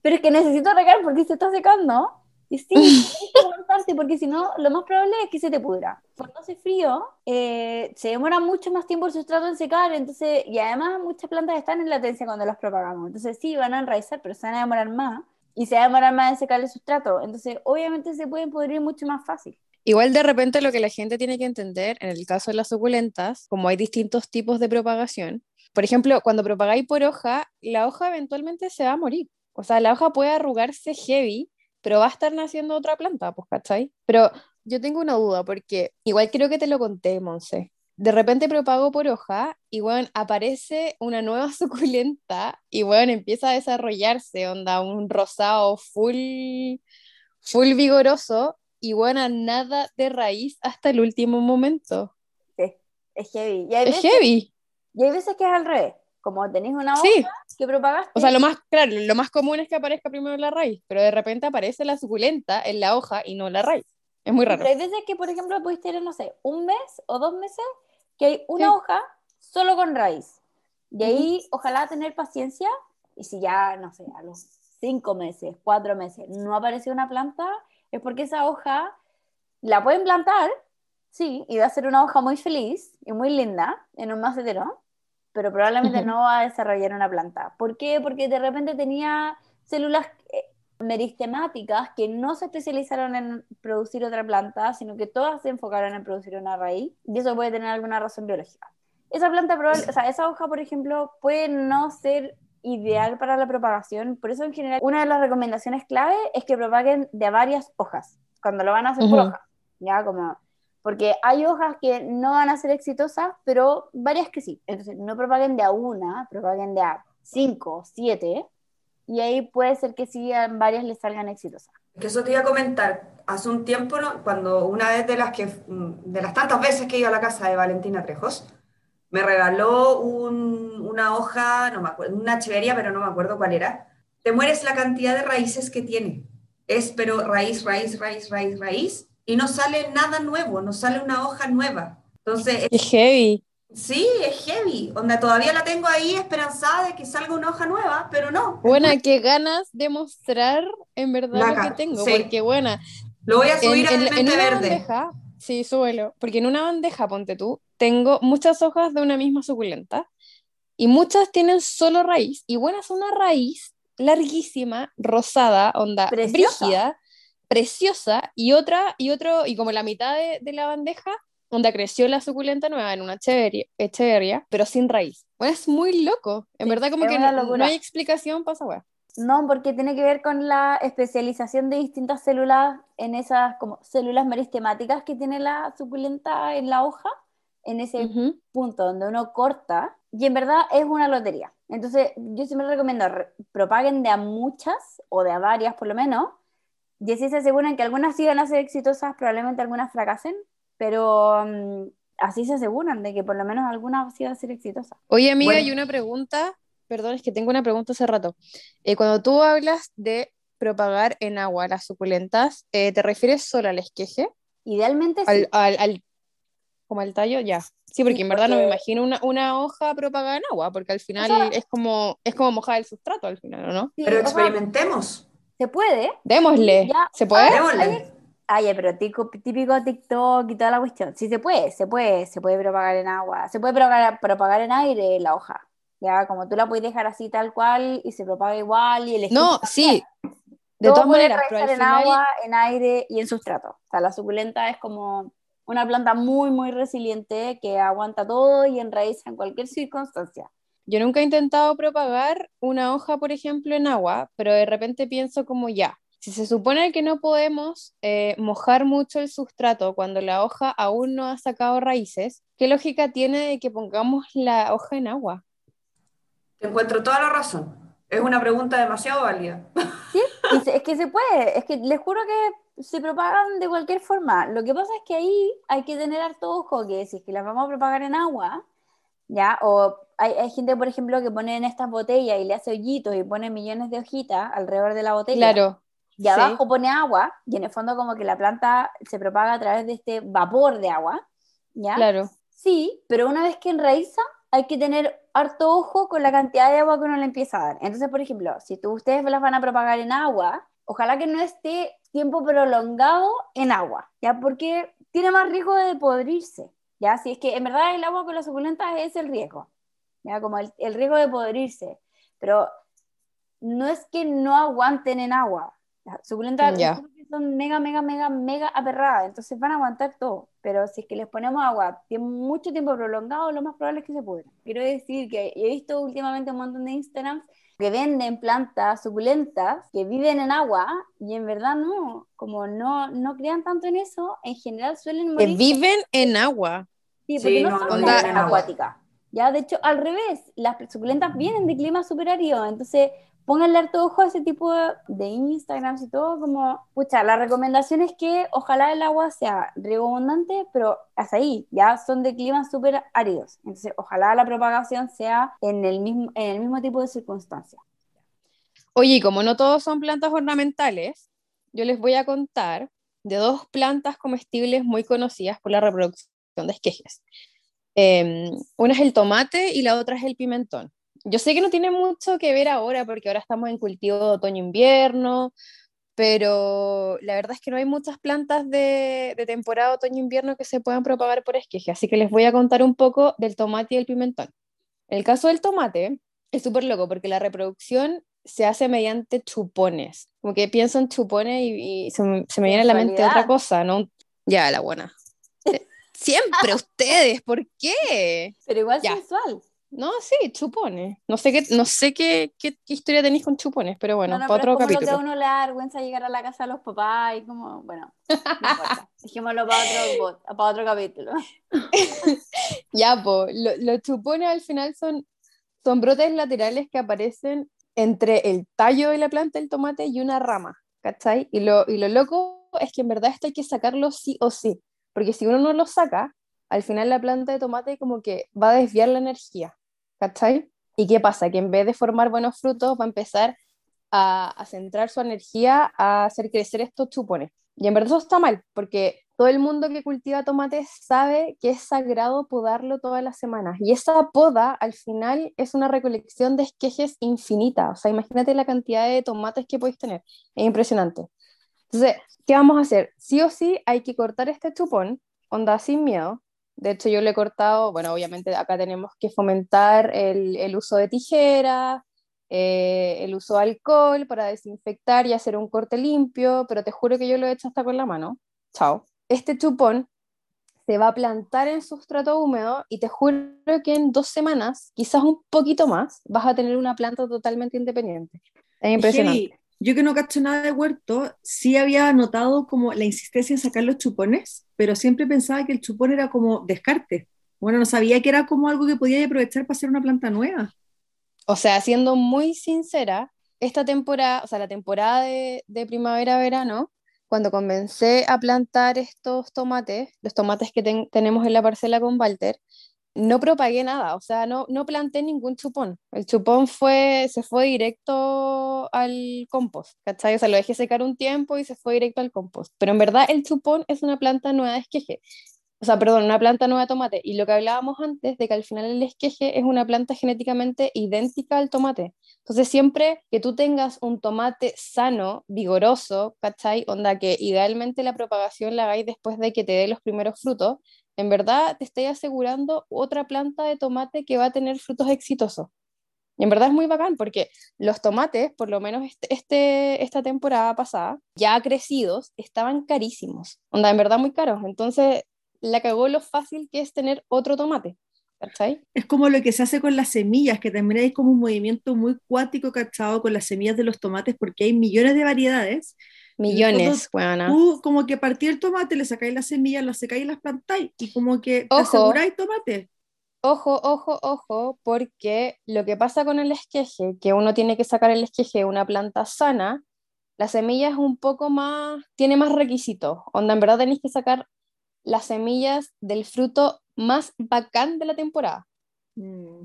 pero es que necesito regar porque se está secando. Y sí, es importante porque si no, lo más probable es que se te pudra. Cuando hace frío, eh, se demora mucho más tiempo el sustrato en secar, entonces, y además muchas plantas están en latencia cuando las propagamos. Entonces sí, van a enraizar, pero se van a demorar más y se va a demorar más en secar el sustrato. Entonces, obviamente se pueden pudrir mucho más fácil. Igual de repente lo que la gente tiene que entender, en el caso de las suculentas, como hay distintos tipos de propagación, por ejemplo, cuando propagáis por hoja, la hoja eventualmente se va a morir. O sea, la hoja puede arrugarse heavy, pero va a estar naciendo otra planta, pues, ¿cachai? Pero yo tengo una duda, porque igual creo que te lo conté, Monse. De repente propago por hoja y, bueno, aparece una nueva suculenta y, bueno, empieza a desarrollarse, onda, un rosado full, full vigoroso y, bueno, nada de raíz hasta el último momento. Sí, es heavy. es heavy. Y hay veces que es al revés, como tenéis una hoja que propagaste. O sea, lo más, claro, lo más común es que aparezca primero la raíz, pero de repente aparece la suculenta en la hoja y no la raíz. Es muy raro. Pero hay veces que, por ejemplo, podéis tener, no sé, un mes o dos meses que hay una hoja solo con raíz. De ahí, ojalá tener paciencia, y si ya, no sé, a los cinco meses, cuatro meses, no aparece una planta, es porque esa hoja la pueden plantar, Sí, y va a ser una hoja muy feliz y muy linda en un macetero, pero probablemente no va a desarrollar una planta. ¿Por qué? Porque de repente tenía células eh, meristemáticas que no se especializaron en producir otra planta, sino que todas se enfocaron en producir una raíz, y eso puede tener alguna razón biológica. Esa planta, o sea, esa hoja, por ejemplo, puede no ser ideal para la propagación, por eso en general una de las recomendaciones clave es que propaguen de varias hojas, cuando lo van a hacer por hoja, ya como porque hay hojas que no van a ser exitosas, pero varias que sí. Entonces, no propaguen de a una, propaguen de a cinco, siete, y ahí puede ser que sí, varias les salgan exitosas. Que eso te iba a comentar. Hace un tiempo, cuando una vez de las, que, de las tantas veces que iba a la casa de Valentina Trejos, me regaló una hoja, no me acuerdo, una chevería, pero no me acuerdo cuál era. Te mueres la cantidad de raíces que tiene. Es, pero raíz, raíz, raíz, raíz, raíz y no sale nada nuevo, no sale una hoja nueva. Entonces, es heavy. Sí, es heavy. Onda, todavía la tengo ahí esperanzada de que salga una hoja nueva, pero no. Bueno, qué ganas de mostrar en verdad lo que tengo, porque buena. Lo voy a subir en, a en, una verde. bandeja, sí, súbelo, porque en una bandeja, ponte tú, tengo muchas hojas de una misma suculenta y muchas tienen solo raíz, y buena es una raíz larguísima, rosada, onda brígida, preciosa y otra, y otro, y como la mitad de, la bandeja, donde creció la suculenta nueva en una echeveria, pero sin raíz. Bueno, es muy loco. En verdad, como que no, hay explicación para esa No, porque tiene que ver con la especialización de distintas células en esas como células meristemáticas que tiene la suculenta en la hoja, en ese punto donde uno corta, y en verdad es una lotería. Entonces, yo siempre recomiendo re- propaguen de a muchas o de a varias por lo menos, y así se aseguran que algunas sí van a ser exitosas, probablemente algunas fracasen, pero mm, así se aseguran de que por lo menos alguna sí va a ser exitosa. Oye, amiga, Bueno. y una pregunta, perdón, es que tengo una pregunta hace rato. Eh, cuando tú hablas de propagar en agua las suculentas, eh, ¿te refieres solo al esqueje? Idealmente sí. Al, al, al- como al tallo, ya. Sí, porque Sí, en verdad no me porque- imagino una, una hoja propagada en agua, porque al final sea- es como, es como mojar el sustrato al final, ¿o no? Sí, Pero o experimentemos. Se puede. Démosle. Ya. ¿Se puede? Démosle. Ay, pero tico- típico TikTok y toda la cuestión. Sí se puede, se puede, se puede propagar en agua, se puede propagar, propagar en aire la hoja. Ya, como tú la puedes dejar así tal cual y se propaga igual y el No, sí. De Todo todas maneras, pero al crecer en final, agua, en aire y en sustrato. O sea, la suculenta es como una planta muy, muy resiliente que aguanta todo y enraiza en cualquier circunstancia. Yo nunca he intentado propagar una hoja, por ejemplo, en agua, pero de repente pienso como ya, si se supone que no podemos eh, mojar mucho el sustrato cuando la hoja aún no ha sacado raíces, ¿qué lógica tiene de que pongamos la hoja en agua? Te encuentro toda la razón. Es una pregunta demasiado válida. Se- es que se puede, es que les juro que se propagan de cualquier forma. Lo que pasa es que ahí hay que tener harto ojo, que si es que las vamos a propagar en agua, ¿ya? O hay, hay gente, por ejemplo, que pone en estas botellas y le hace hoyitos y pone millones de hojitas alrededor de la botella. Claro. Y sí. abajo pone agua, y en el fondo como que la planta se propaga a través de este vapor de agua, ¿ya? Claro. Sí, pero una vez que enraiza, hay que tener harto ojo con la cantidad de agua que uno le empieza a dar. Entonces, por ejemplo, si tú, ustedes las van a propagar en agua, ojalá que no esté tiempo prolongado en agua, ¿ya? Porque tiene más riesgo de podrirse, ¿ya? Si es que en verdad el agua con las suculentas es el riesgo, ¿ya? Como el, el riesgo de podrirse. Pero no es que no aguanten en agua. Las suculentas Ya. son mega, mega, mega, mega aperradas, entonces van a aguantar todo. Pero si es que les ponemos agua tiene mucho tiempo prolongado, lo más probable es que se pudran. Quiero decir que he visto últimamente un montón de Instagrams que venden plantas suculentas que viven en agua y en verdad no, como no, no crean tanto en eso, en general suelen Que viven en agua. Sí, Sí, porque no, no, son no plantas acuáticas. Ya, de hecho, al revés, las suculentas vienen de clima súper árido, entonces pónganle harto ojo a ese tipo de, Instagrams y todo, como, pucha, la recomendación es que ojalá el agua sea riego abundante, pero hasta ahí, ya son de climas súper áridos, entonces ojalá la propagación sea en el mismo, en el mismo tipo de circunstancias. Oye, como no todos son plantas ornamentales, yo les voy a contar de dos plantas comestibles muy conocidas por la reproducción de esquejes. Eh, una es el tomate y la otra es el pimentón. Yo sé que no tiene mucho que ver ahora porque ahora estamos en cultivo de otoño-invierno, pero la verdad es que no hay muchas plantas de, de temporada otoño-invierno que se puedan propagar por esqueje, así que les voy a contar un poco del tomate y el pimentón. En el caso del tomate, es súper loco porque la reproducción se hace mediante chupones. Como que pienso en chupones y, y se, me- se me viene a la mente otra cosa, ¿no? Ya, la buena. Siempre ustedes, ¿por qué? Pero igual Ya. sensual. No, sí, chupones. No sé qué, no sé qué, qué, qué historia tenéis con chupones, pero bueno, no, no, para pero otro es como lo que a capítulo. uno le da vergüenza llegar a la casa de los papás y como, bueno, no importa. Dejémoslo para otro, para otro capítulo. Ya, pues, los chupones al final son, son brotes laterales que aparecen entre el tallo de la planta del tomate y una rama, ¿cachai? Y lo, y lo loco es que en verdad esto hay que sacarlo sí o sí, porque si uno no lo saca, al final la planta de tomate como que va a desviar la energía, ¿cachai? ¿Y qué pasa? Que en vez de formar buenos frutos, va a empezar a, centrar su energía a hacer crecer estos chupones. Y en verdad eso está mal, porque todo el mundo que cultiva tomates sabe que es sagrado podarlo todas las semanas. Y esa poda al final es una recolección de esquejes infinita. O sea, imagínate la cantidad de tomates que podéis tener. Es impresionante. Entonces, ¿qué vamos a hacer? Sí o sí hay que cortar este chupón, onda sin miedo. De hecho, yo lo he cortado, bueno, obviamente acá tenemos que fomentar el, el uso de tijeras, eh, el uso de alcohol para desinfectar y hacer un corte limpio, pero te juro que yo lo he hecho hasta con la mano. Chao. Este chupón se va a plantar en sustrato húmedo y te juro que en dos semanas, quizás un poquito más, vas a tener una planta totalmente independiente. Es impresionante. Heavy. Yo que no cacho nada de huerto, sí había notado como la insistencia en sacar los chupones, pero siempre pensaba que el chupón era como descarte. Bueno, no sabía que era como algo que podía aprovechar para hacer una planta nueva. O sea, siendo muy sincera, esta temporada, o sea, la temporada de, primavera-verano, cuando comencé a plantar estos tomates, los tomates que ten- tenemos en la parcela con Walter, no propagué nada, o sea, no, no planté ningún chupón. El chupón fue, se fue directo al compost, ¿cachai? O sea, lo dejé secar un tiempo y se fue directo al compost. Pero en verdad el chupón es una planta nueva de esqueje. O sea, perdón, una planta nueva de tomate. Y lo que hablábamos antes de que al final el esqueje es una planta genéticamente idéntica al tomate. Entonces, siempre que tú tengas un tomate sano, vigoroso, ¿cachai? Onda que idealmente la propagación la hagáis después de que te dé los primeros frutos, en verdad te estoy asegurando otra planta de tomate que va a tener frutos exitosos. Y en verdad es muy bacán porque los tomates, por lo menos este, este- esta temporada pasada, ya crecidos, estaban carísimos. Onda, en verdad muy caros. Entonces, la cagó lo fácil que es tener otro tomate. ¿Cachai? Es como lo que se hace con las semillas, que también hay como un movimiento muy cuático, cachado, con las semillas de los tomates, porque hay millones de variedades. Millones, weona. Tú como que partí el tomate, le sacáis las semillas, las secáis y las plantáis, y como que te Ojo. aseguráis tomate. Ojo, ojo, ojo, porque lo que pasa con el esqueje, que uno tiene que sacar el esqueje de una planta sana, la semilla es un poco más, tiene más requisitos. Onda, en verdad tenéis que sacar las semillas del fruto más bacán de la temporada. Mm.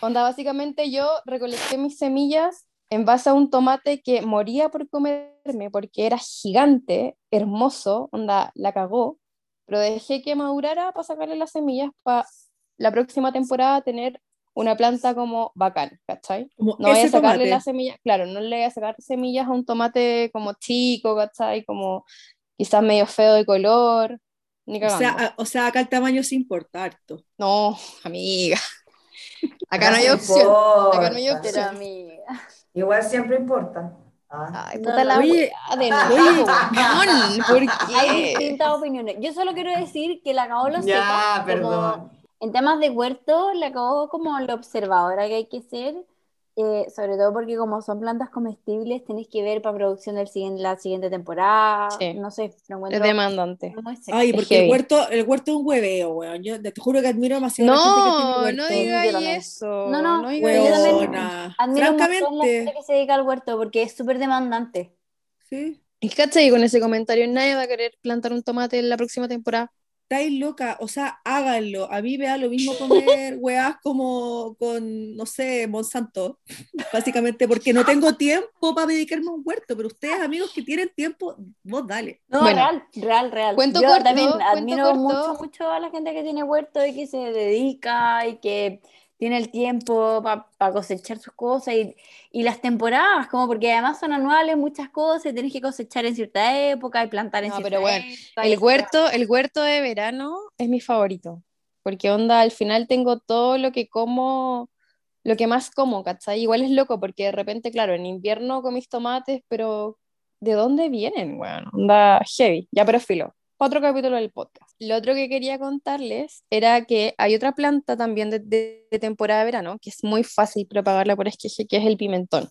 Onda, básicamente yo recolecté mis semillas en base a un tomate que moría por comerme porque era gigante, hermoso, onda, la cagó, pero dejé que madurara para sacarle las semillas para la próxima temporada tener una planta como bacán, ¿cachai? Como No voy a sacarle las semillas, claro, no le voy a sacar semillas a un tomate como chico, ¿cachai? Como quizás medio feo de color, ni O cagando. sea, a- o sea, acá el tamaño se importa harto. No, amiga. Acá no No hay opción. Acá no hay importa. opción. Pero amiga. Igual siempre importa. Ah. Ay, No, puta la oye, de nuevo, oye. ¿por Hay qué? distintas opiniones. Yo solo quiero decir que la acabó lo Ya, como perdón. en temas de huerto, la acabó como la observadora que hay que ser, eh, sobre todo porque como son plantas comestibles, tenés que ver para producción del siguiente, la siguiente temporada, Sí. no sé, lo Es encuentro demandante. muy seca. Ay, Es porque el huerto, el huerto es un hueveo, weón. Yo te juro que admiro demasiado a la gente que tiene No, huerto. no también. eso. No, no, no digáis eso. Admiro un montón la Francamente, gente que se dedica al huerto porque es súper demandante. sí. Y cachai, con ese comentario nadie va a querer plantar un tomate en la próxima temporada. Estáis loca, o sea, háganlo. A mí me da lo mismo comer weás como con, no sé, Monsanto, básicamente, porque no tengo tiempo para dedicarme a un huerto, pero ustedes, amigos que tienen tiempo, vos dale. No, Bueno. real, real, real. Cuento Yo corto, también cuento admiro corto. mucho, mucho a la gente que tiene huerto y que se dedica y que tiene el tiempo para cosechar sus cosas y, y las temporadas, como porque además son anuales muchas cosas tenés que cosechar en cierta época y plantar en No, cierta pero bueno, época El huerto, el huerto de verano es mi favorito. Porque onda, al final tengo todo lo que como, lo que más como, ¿cachai? Igual es loco, porque de repente, claro, en invierno comís tomates, pero ¿de dónde vienen, weón? Onda heavy. Ya, pero filo. Otro capítulo del podcast. Lo otro que quería contarles era que hay otra planta también de, temporada de verano, que es muy fácil propagarla por esqueje, que es el pimentón.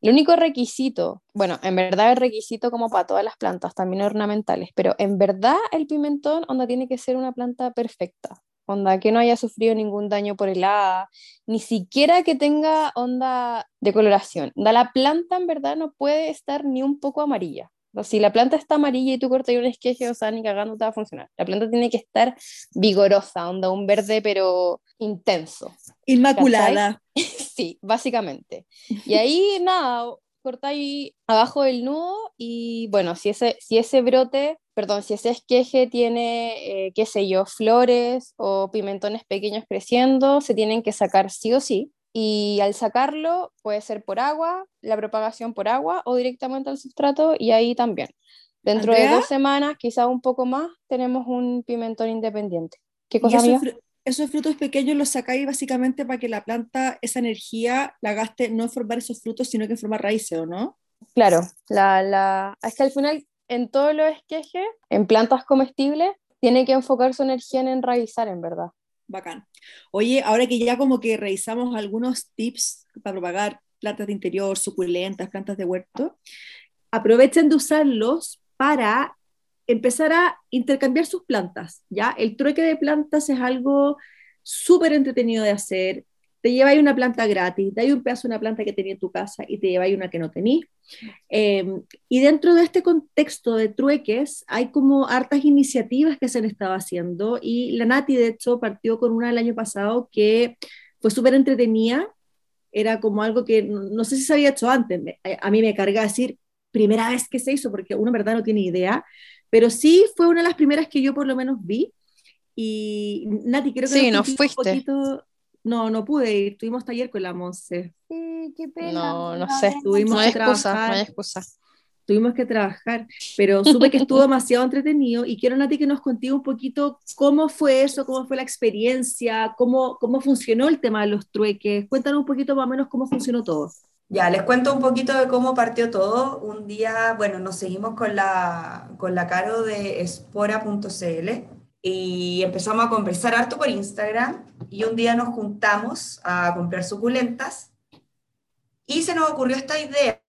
El único requisito, bueno, en verdad es requisito como para todas las plantas, también ornamentales, pero en verdad el pimentón, onda, tiene que ser una planta perfecta, onda, que no haya sufrido ningún daño por helada, ni siquiera que tenga onda de coloración. La planta en verdad no puede estar ni un poco amarilla. Si la planta está amarilla y tú cortas un esqueje, o sea, ni cagando te va a funcionar. La planta tiene que estar vigorosa, onda, un verde pero intenso. Inmaculada. Sí, básicamente. Y ahí nada, cortáis abajo del nudo y bueno, si ese, si ese brote, perdón, si ese esqueje tiene, eh, qué sé yo, flores o pimentones pequeños creciendo, se tienen que sacar sí o sí. Y al sacarlo puede ser por agua, la propagación por agua o directamente al sustrato y ahí también. Dentro de dos semanas, quizá un poco más, tenemos un pimentón independiente. ¿Qué cosa, esos, fru- esos frutos pequeños los sacáis básicamente para que la planta esa energía la gaste no en formar esos frutos, sino que en formar raíces, ¿o no? Claro, la, la... es que al final en todos los esquejes, en plantas comestibles, tiene que enfocar su energía en enraizar, en verdad. Bacán. Oye, ahora que ya como que revisamos algunos tips para propagar plantas de interior, suculentas, plantas de huerto, aprovechen de usarlos para empezar a intercambiar sus plantas, ¿ya? El trueque de plantas es algo súper entretenido de hacer, te lleváis una planta gratis, te un pedazo de una planta que tenía en tu casa y te lleváis una que no tenías. Em, y dentro de este contexto de trueques hay como hartas iniciativas que se han estado haciendo y la Nati de hecho partió con una el año pasado que fue súper entretenida, era como algo que no, sé si se había hecho antes, a mí me carga decir primera vez que se hizo porque uno en verdad no tiene idea, pero sí fue una de las primeras que yo por lo menos vi. Y Nati, creo que sí, no fuiste. Un poquito, no, no pude ir. Tuvimos taller con la Monse. Sí, qué pena. No, no sé. Tuvimos no hay excusa, no hay excusa. Tuvimos que trabajar, pero supe que estuvo demasiado entretenido y quiero, Nati, que nos contigo un poquito cómo fue eso, cómo fue la experiencia, cómo, cómo funcionó el tema de los trueques. Cuéntanos un poquito más o menos cómo funcionó todo. Ya, les cuento un poquito de cómo partió todo. Un día, bueno, nos seguimos con la, con la Caro de espora.cl y empezamos a conversar harto por Instagram y un día nos juntamos a comprar suculentas y se nos ocurrió esta idea,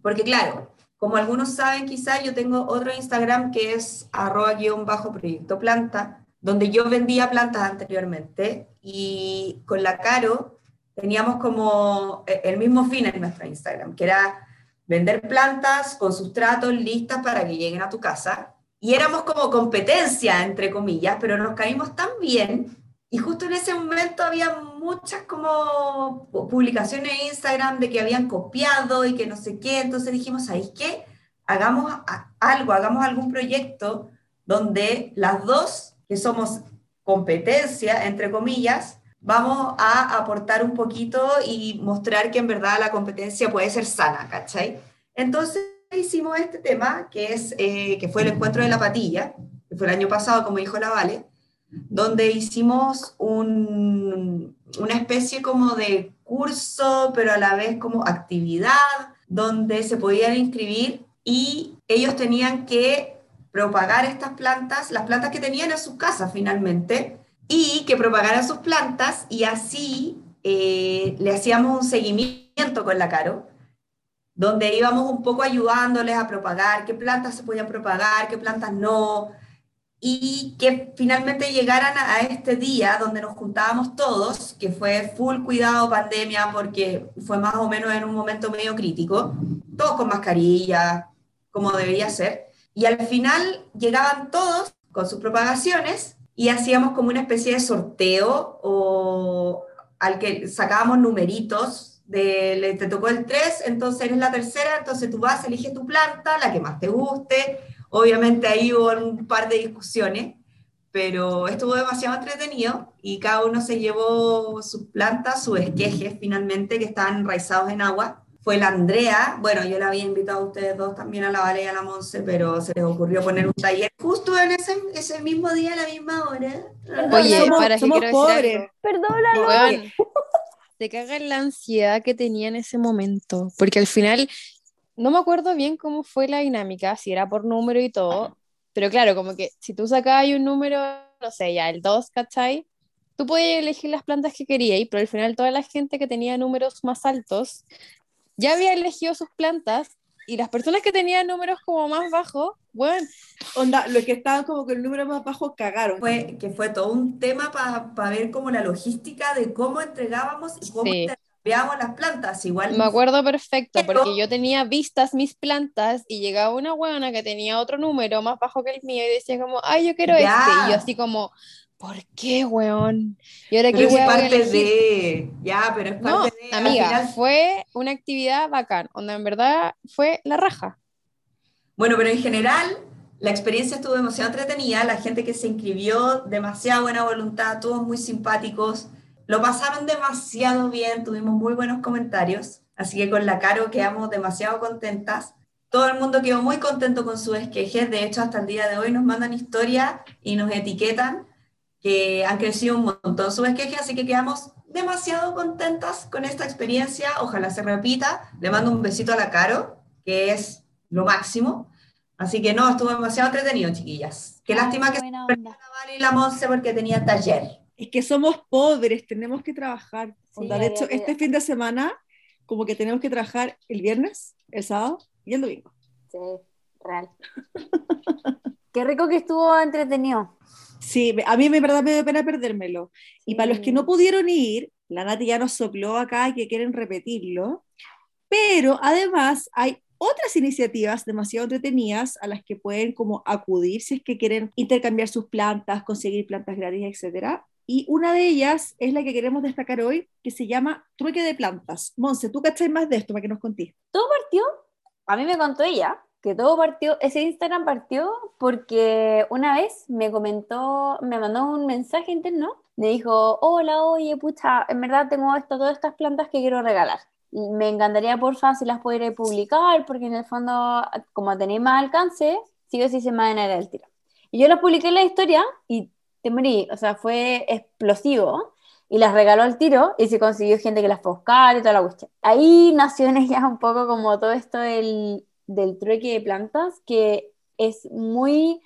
porque claro, como algunos saben quizás yo tengo otro Instagram que es arroba guion bajo proyecto planta, donde yo vendía plantas anteriormente y con la Caro teníamos como eh, el mismo fin en nuestro Instagram, que era vender plantas con sustratos listas para que lleguen a tu casa y éramos como competencia, entre comillas, pero nos caímos tan bien. Y justo en ese momento había muchas como publicaciones en Instagram de que habían copiado y que no sé qué. Entonces dijimos, ¿sabéis qué? Hagamos algo, hagamos algún proyecto donde las dos, que somos competencia, entre comillas, vamos a aportar un poquito y mostrar que en verdad la competencia puede ser sana, ¿cachai? Entonces hicimos este tema, que, es, eh, que fue el encuentro de la patilla, que fue el año pasado, como dijo la Vale, donde hicimos un, una especie como de curso, pero a la vez como actividad, donde se podían inscribir y ellos tenían que propagar estas plantas, las plantas que tenían en sus casas finalmente, y que propagaran sus plantas y así eh, le hacíamos un seguimiento con la Caro donde íbamos un poco ayudándoles a propagar qué plantas se podían propagar, qué plantas no, y que finalmente llegaran a este día donde nos juntábamos todos, que fue full cuidado pandemia, porque fue más o menos en un momento medio crítico, todos con mascarilla, como debería ser, y al final llegaban todos con sus propagaciones y hacíamos como una especie de sorteo o al que sacábamos numeritos de, te tocó el 3, entonces eres la tercera, entonces tú vas, eliges tu planta, la que más te guste. Obviamente ahí hubo un par de discusiones, pero estuvo demasiado entretenido y cada uno se llevó sus plantas, sus esquejes finalmente, que estaban enraizados en agua. Fue la Andrea, bueno, yo la había invitado a ustedes dos también a la Vale y a la Monse, pero se les ocurrió poner un taller justo en ese, ese mismo día, a la misma hora. Oye, para que quiero pobres. Perdónalo te caga la ansiedad que tenía en ese momento, porque al final no me acuerdo bien cómo fue la dinámica, si era por número y todo, pero claro, como que si tú sacabas un número, no sé, ya el 2, ¿cachai? Tú podías elegir las plantas que querías, pero al final toda la gente que tenía números más altos ya había elegido sus plantas y las personas que tenían números como más bajos, bueno. Onda, los que estaban como con el número más bajo cagaron. Fue, que fue todo un tema para ver como la logística de cómo entregábamos y cómo intercambiábamos las plantas. Igual. Me acuerdo perfecto, porque yo tenía vistas mis plantas y llegaba una buena que tenía otro número más bajo que el mío y decía como, ay, yo quiero este. Y yo así como, ¿por qué, weón? Y ahora pero es parte de, ya, pero es parte no, Amiga, fue una actividad bacán, donde en verdad fue la raja. Bueno, pero en general la experiencia estuvo demasiado entretenida, la gente que se inscribió, demasiada buena voluntad, todos muy simpáticos, lo pasaron demasiado bien, tuvimos muy buenos comentarios, así que con la Caro quedamos demasiado contentas. Todo el mundo quedó muy contento con sus esquejes, de hecho hasta el día de hoy nos mandan historia y nos etiquetan que han crecido un montón sus esquejes, así que quedamos demasiado contentas con esta experiencia. Ojalá se repita. Le mando un besito a la Caro, que es lo máximo. Así que no, estuvo demasiado entretenido, chiquillas. Qué lástima que se la Vale y la Monse porque tenía taller. Es que somos pobres, tenemos que trabajar. de hecho, este fin de semana, como que tenemos que trabajar el viernes, el sábado y el domingo. Sí, real. Qué rico que estuvo entretenido. Sí, a mí me verdad me dio pena perdérmelo. Y para los que no Sí. pudieron ir, la Nati ya nos sopló acá y que quieren repetirlo. Pero además hay otras iniciativas demasiado entretenidas a las que pueden como acudir si es que quieren intercambiar sus plantas, conseguir plantas gratis, etcétera. Y una de ellas es la que queremos destacar hoy, que se llama Trueque de Plantas. Monse, ¿tú cachai más de esto para que nos contés? Todo partió, a mí me contó ella, que todo partió, ese Instagram partió porque una vez me comentó, me mandó un mensaje interno, me dijo, hola, oye, pucha, en verdad tengo esto, todas estas plantas que quiero regalar. Me encantaría, porfa, si las pudiera publicar, porque en el fondo, como tenéis más alcance, sí o sí se me van a al tiro. Y yo las publiqué en la historia y te morí, o sea, fue explosivo y las regaló al tiro y se consiguió gente que las fue a buscar y toda la cuestión. Ahí nació en ella un poco como todo esto del, del trueque de plantas, que es muy,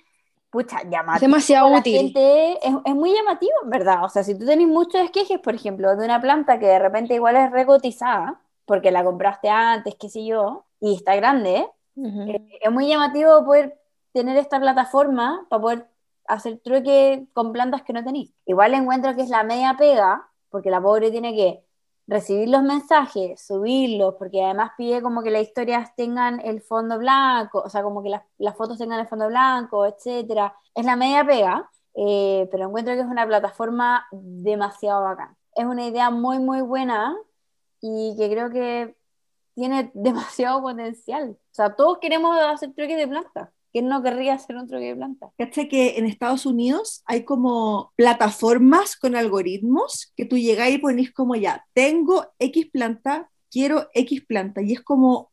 pucha, llamativo. Es demasiado La útil. gente es, es muy llamativo, verdad. O sea, si tú tenés muchos esquejes, por ejemplo, de una planta que de repente igual es recotizada, porque la compraste antes, qué sé yo, y está grande, Ujú. eh, es muy llamativo poder tener esta plataforma para poder hacer trueque con plantas que no tenéis. Igual encuentro que es la media pega, porque la pobre tiene que recibir los mensajes, subirlos, porque además pide como que las historias tengan el fondo blanco, o sea, como que las, las fotos tengan el fondo blanco, etcétera. Es la media pega, eh, pero encuentro que es una plataforma demasiado bacán. Es una idea muy, muy buena y que creo que tiene demasiado potencial. O sea, todos queremos hacer trueques de plantas. ¿Quién no querría hacer un trueque de plantas? ¿Cachai que en Estados Unidos hay como plataformas con algoritmos que tú llegás y ponís como ya, tengo X planta, quiero X planta, y es como,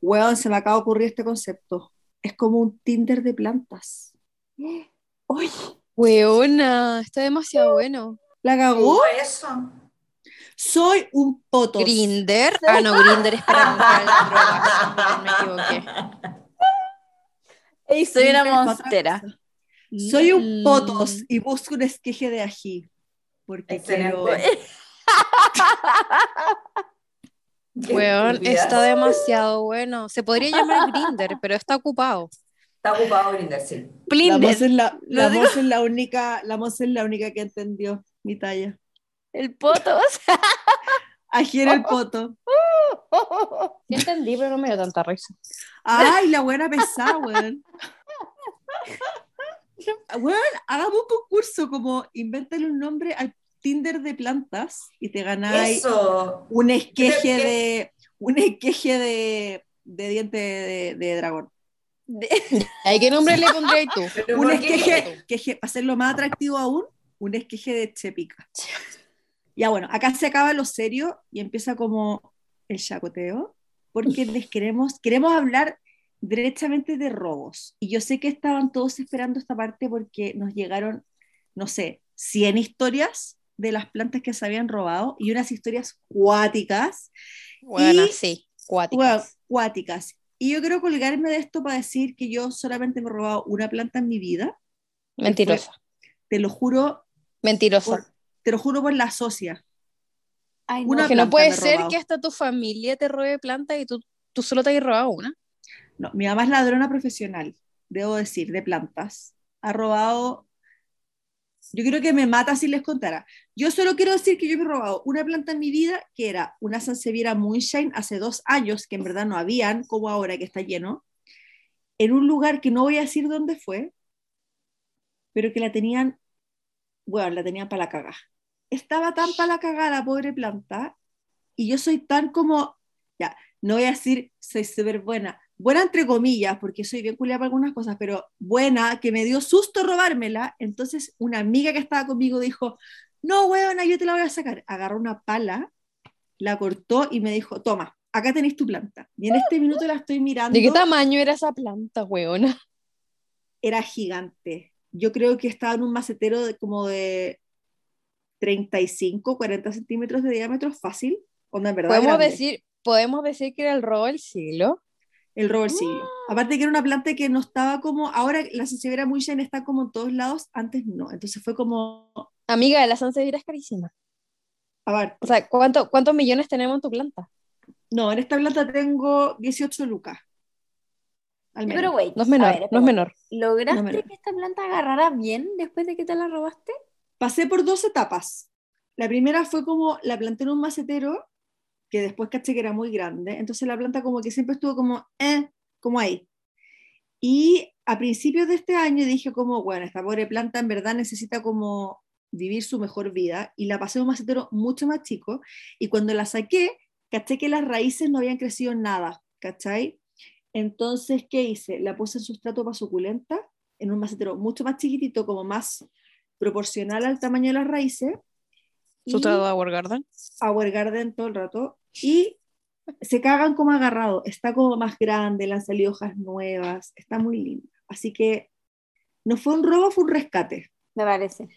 weón, se me acaba de ocurrir este concepto. Es como un Tinder de plantas. Uy, Weona, está demasiado bueno. ¿La cagó? Eso. Soy un poto. Grinder. Ah, no, Grinder es para drogas. Me equivoqué. soy una monstera. Soy un Mm. potos y busco un esqueje de ají. Porque Excelente. quiero... Weón, está demasiado bueno. Se podría llamar Grinder, pero está ocupado. Está ocupado Grindr, sí. La Blinder. Es la, Monse es la única, la Monse es la única que entendió mi talla. El potos. Ají en el poto. Sí entendí, pero no me dio tanta risa. Ay, la buena pesada, weón. Weón, hagamos un concurso como invéntale un nombre al Tinder de plantas y te ganáis Eso. un esqueje de un esqueje de, de diente de, de dragón. ¿Y qué nombre le pondrías tú? Un esqueje, para hacerlo más atractivo aún, un esqueje de chepica. Ya bueno, acá se acaba lo serio y empieza como el chacoteo, porque les queremos, queremos hablar derechamente de robos. Y yo sé que estaban todos esperando esta parte porque nos llegaron, no sé, 100 historias de las plantas que se habían robado y unas historias cuáticas Bueno, Y- sí, cuáticas. Bueno, cuáticas. Y yo quiero colgarme de esto para decir que yo solamente me he robado una planta en mi vida. Mentirosa. Te lo juro, Mentirosa. por, te lo juro por la socia. Ay, Una no. que no puede ser robado. que hasta tu familia te robe planta y tú, tú solo te hayas robado una. No, mi mamá es ladrona profesional, debo decir, de plantas. Ha robado. Yo creo que me mata si les contara. Yo solo quiero decir que yo me he robado una planta en mi vida que era una Sanseviera Moonshine hace dos años, que en verdad no habían, como ahora que está lleno, en un lugar que no voy a decir dónde fue, pero que la tenían, bueno, la tenían para la cagada. Estaba tan para la cagada pobre planta, y yo soy tan como, ya, no voy a decir soy súper buena, buena entre comillas, porque soy bien culiada para algunas cosas, pero buena, que me dio susto robármela. Entonces, una amiga que estaba conmigo dijo: No, weona, yo te la voy a sacar. Agarró una pala, la cortó y me dijo: Toma, acá tenéis tu planta. Y en este minuto la estoy mirando. ¿De qué tamaño era esa planta, weona? Era gigante. Yo creo que estaba en un macetero de como de 35, 40 centímetros de diámetro, fácil. Onda, en verdad. Podemos grande. decir, podemos decir que era el robo del siglo. El robo del siglo. Ah. Aparte que era una planta que no estaba como, ahora la Sansevieria muy llena está como en todos lados, antes no. Entonces fue como, Amiga, la Sanseviera es carísima. a ver, O sea, ¿cuánto, ¿cuántos millones tenemos en tu planta? no, en esta planta tengo 18 lucas. al menos. Pero wait, No es menor, ver, no es menor. ¿Lograste No es menor. que esta planta agarrara bien después de que te la robaste? Pasé por dos etapas. La primera fue como la planté en un macetero, que después caché que era muy grande, entonces la planta como que siempre estuvo como, eh, como ahí. Y a principios de este año dije como, bueno, esta pobre planta en verdad necesita como vivir su mejor vida y la pasé a un macetero mucho más chico y cuando la saqué, caché que las raíces no habían crecido nada, ¿cachai? Entonces, ¿qué hice? La puse en sustrato para suculenta, en un macetero mucho más chiquitito, como más proporcional al tamaño de las raíces. Sustrado de Our Garden. Our Garden todo el rato. Y se cagan como agarrado. Está como más grande, le han salido hojas nuevas. Está muy linda. Así que no fue un robo, fue un rescate. Me parece.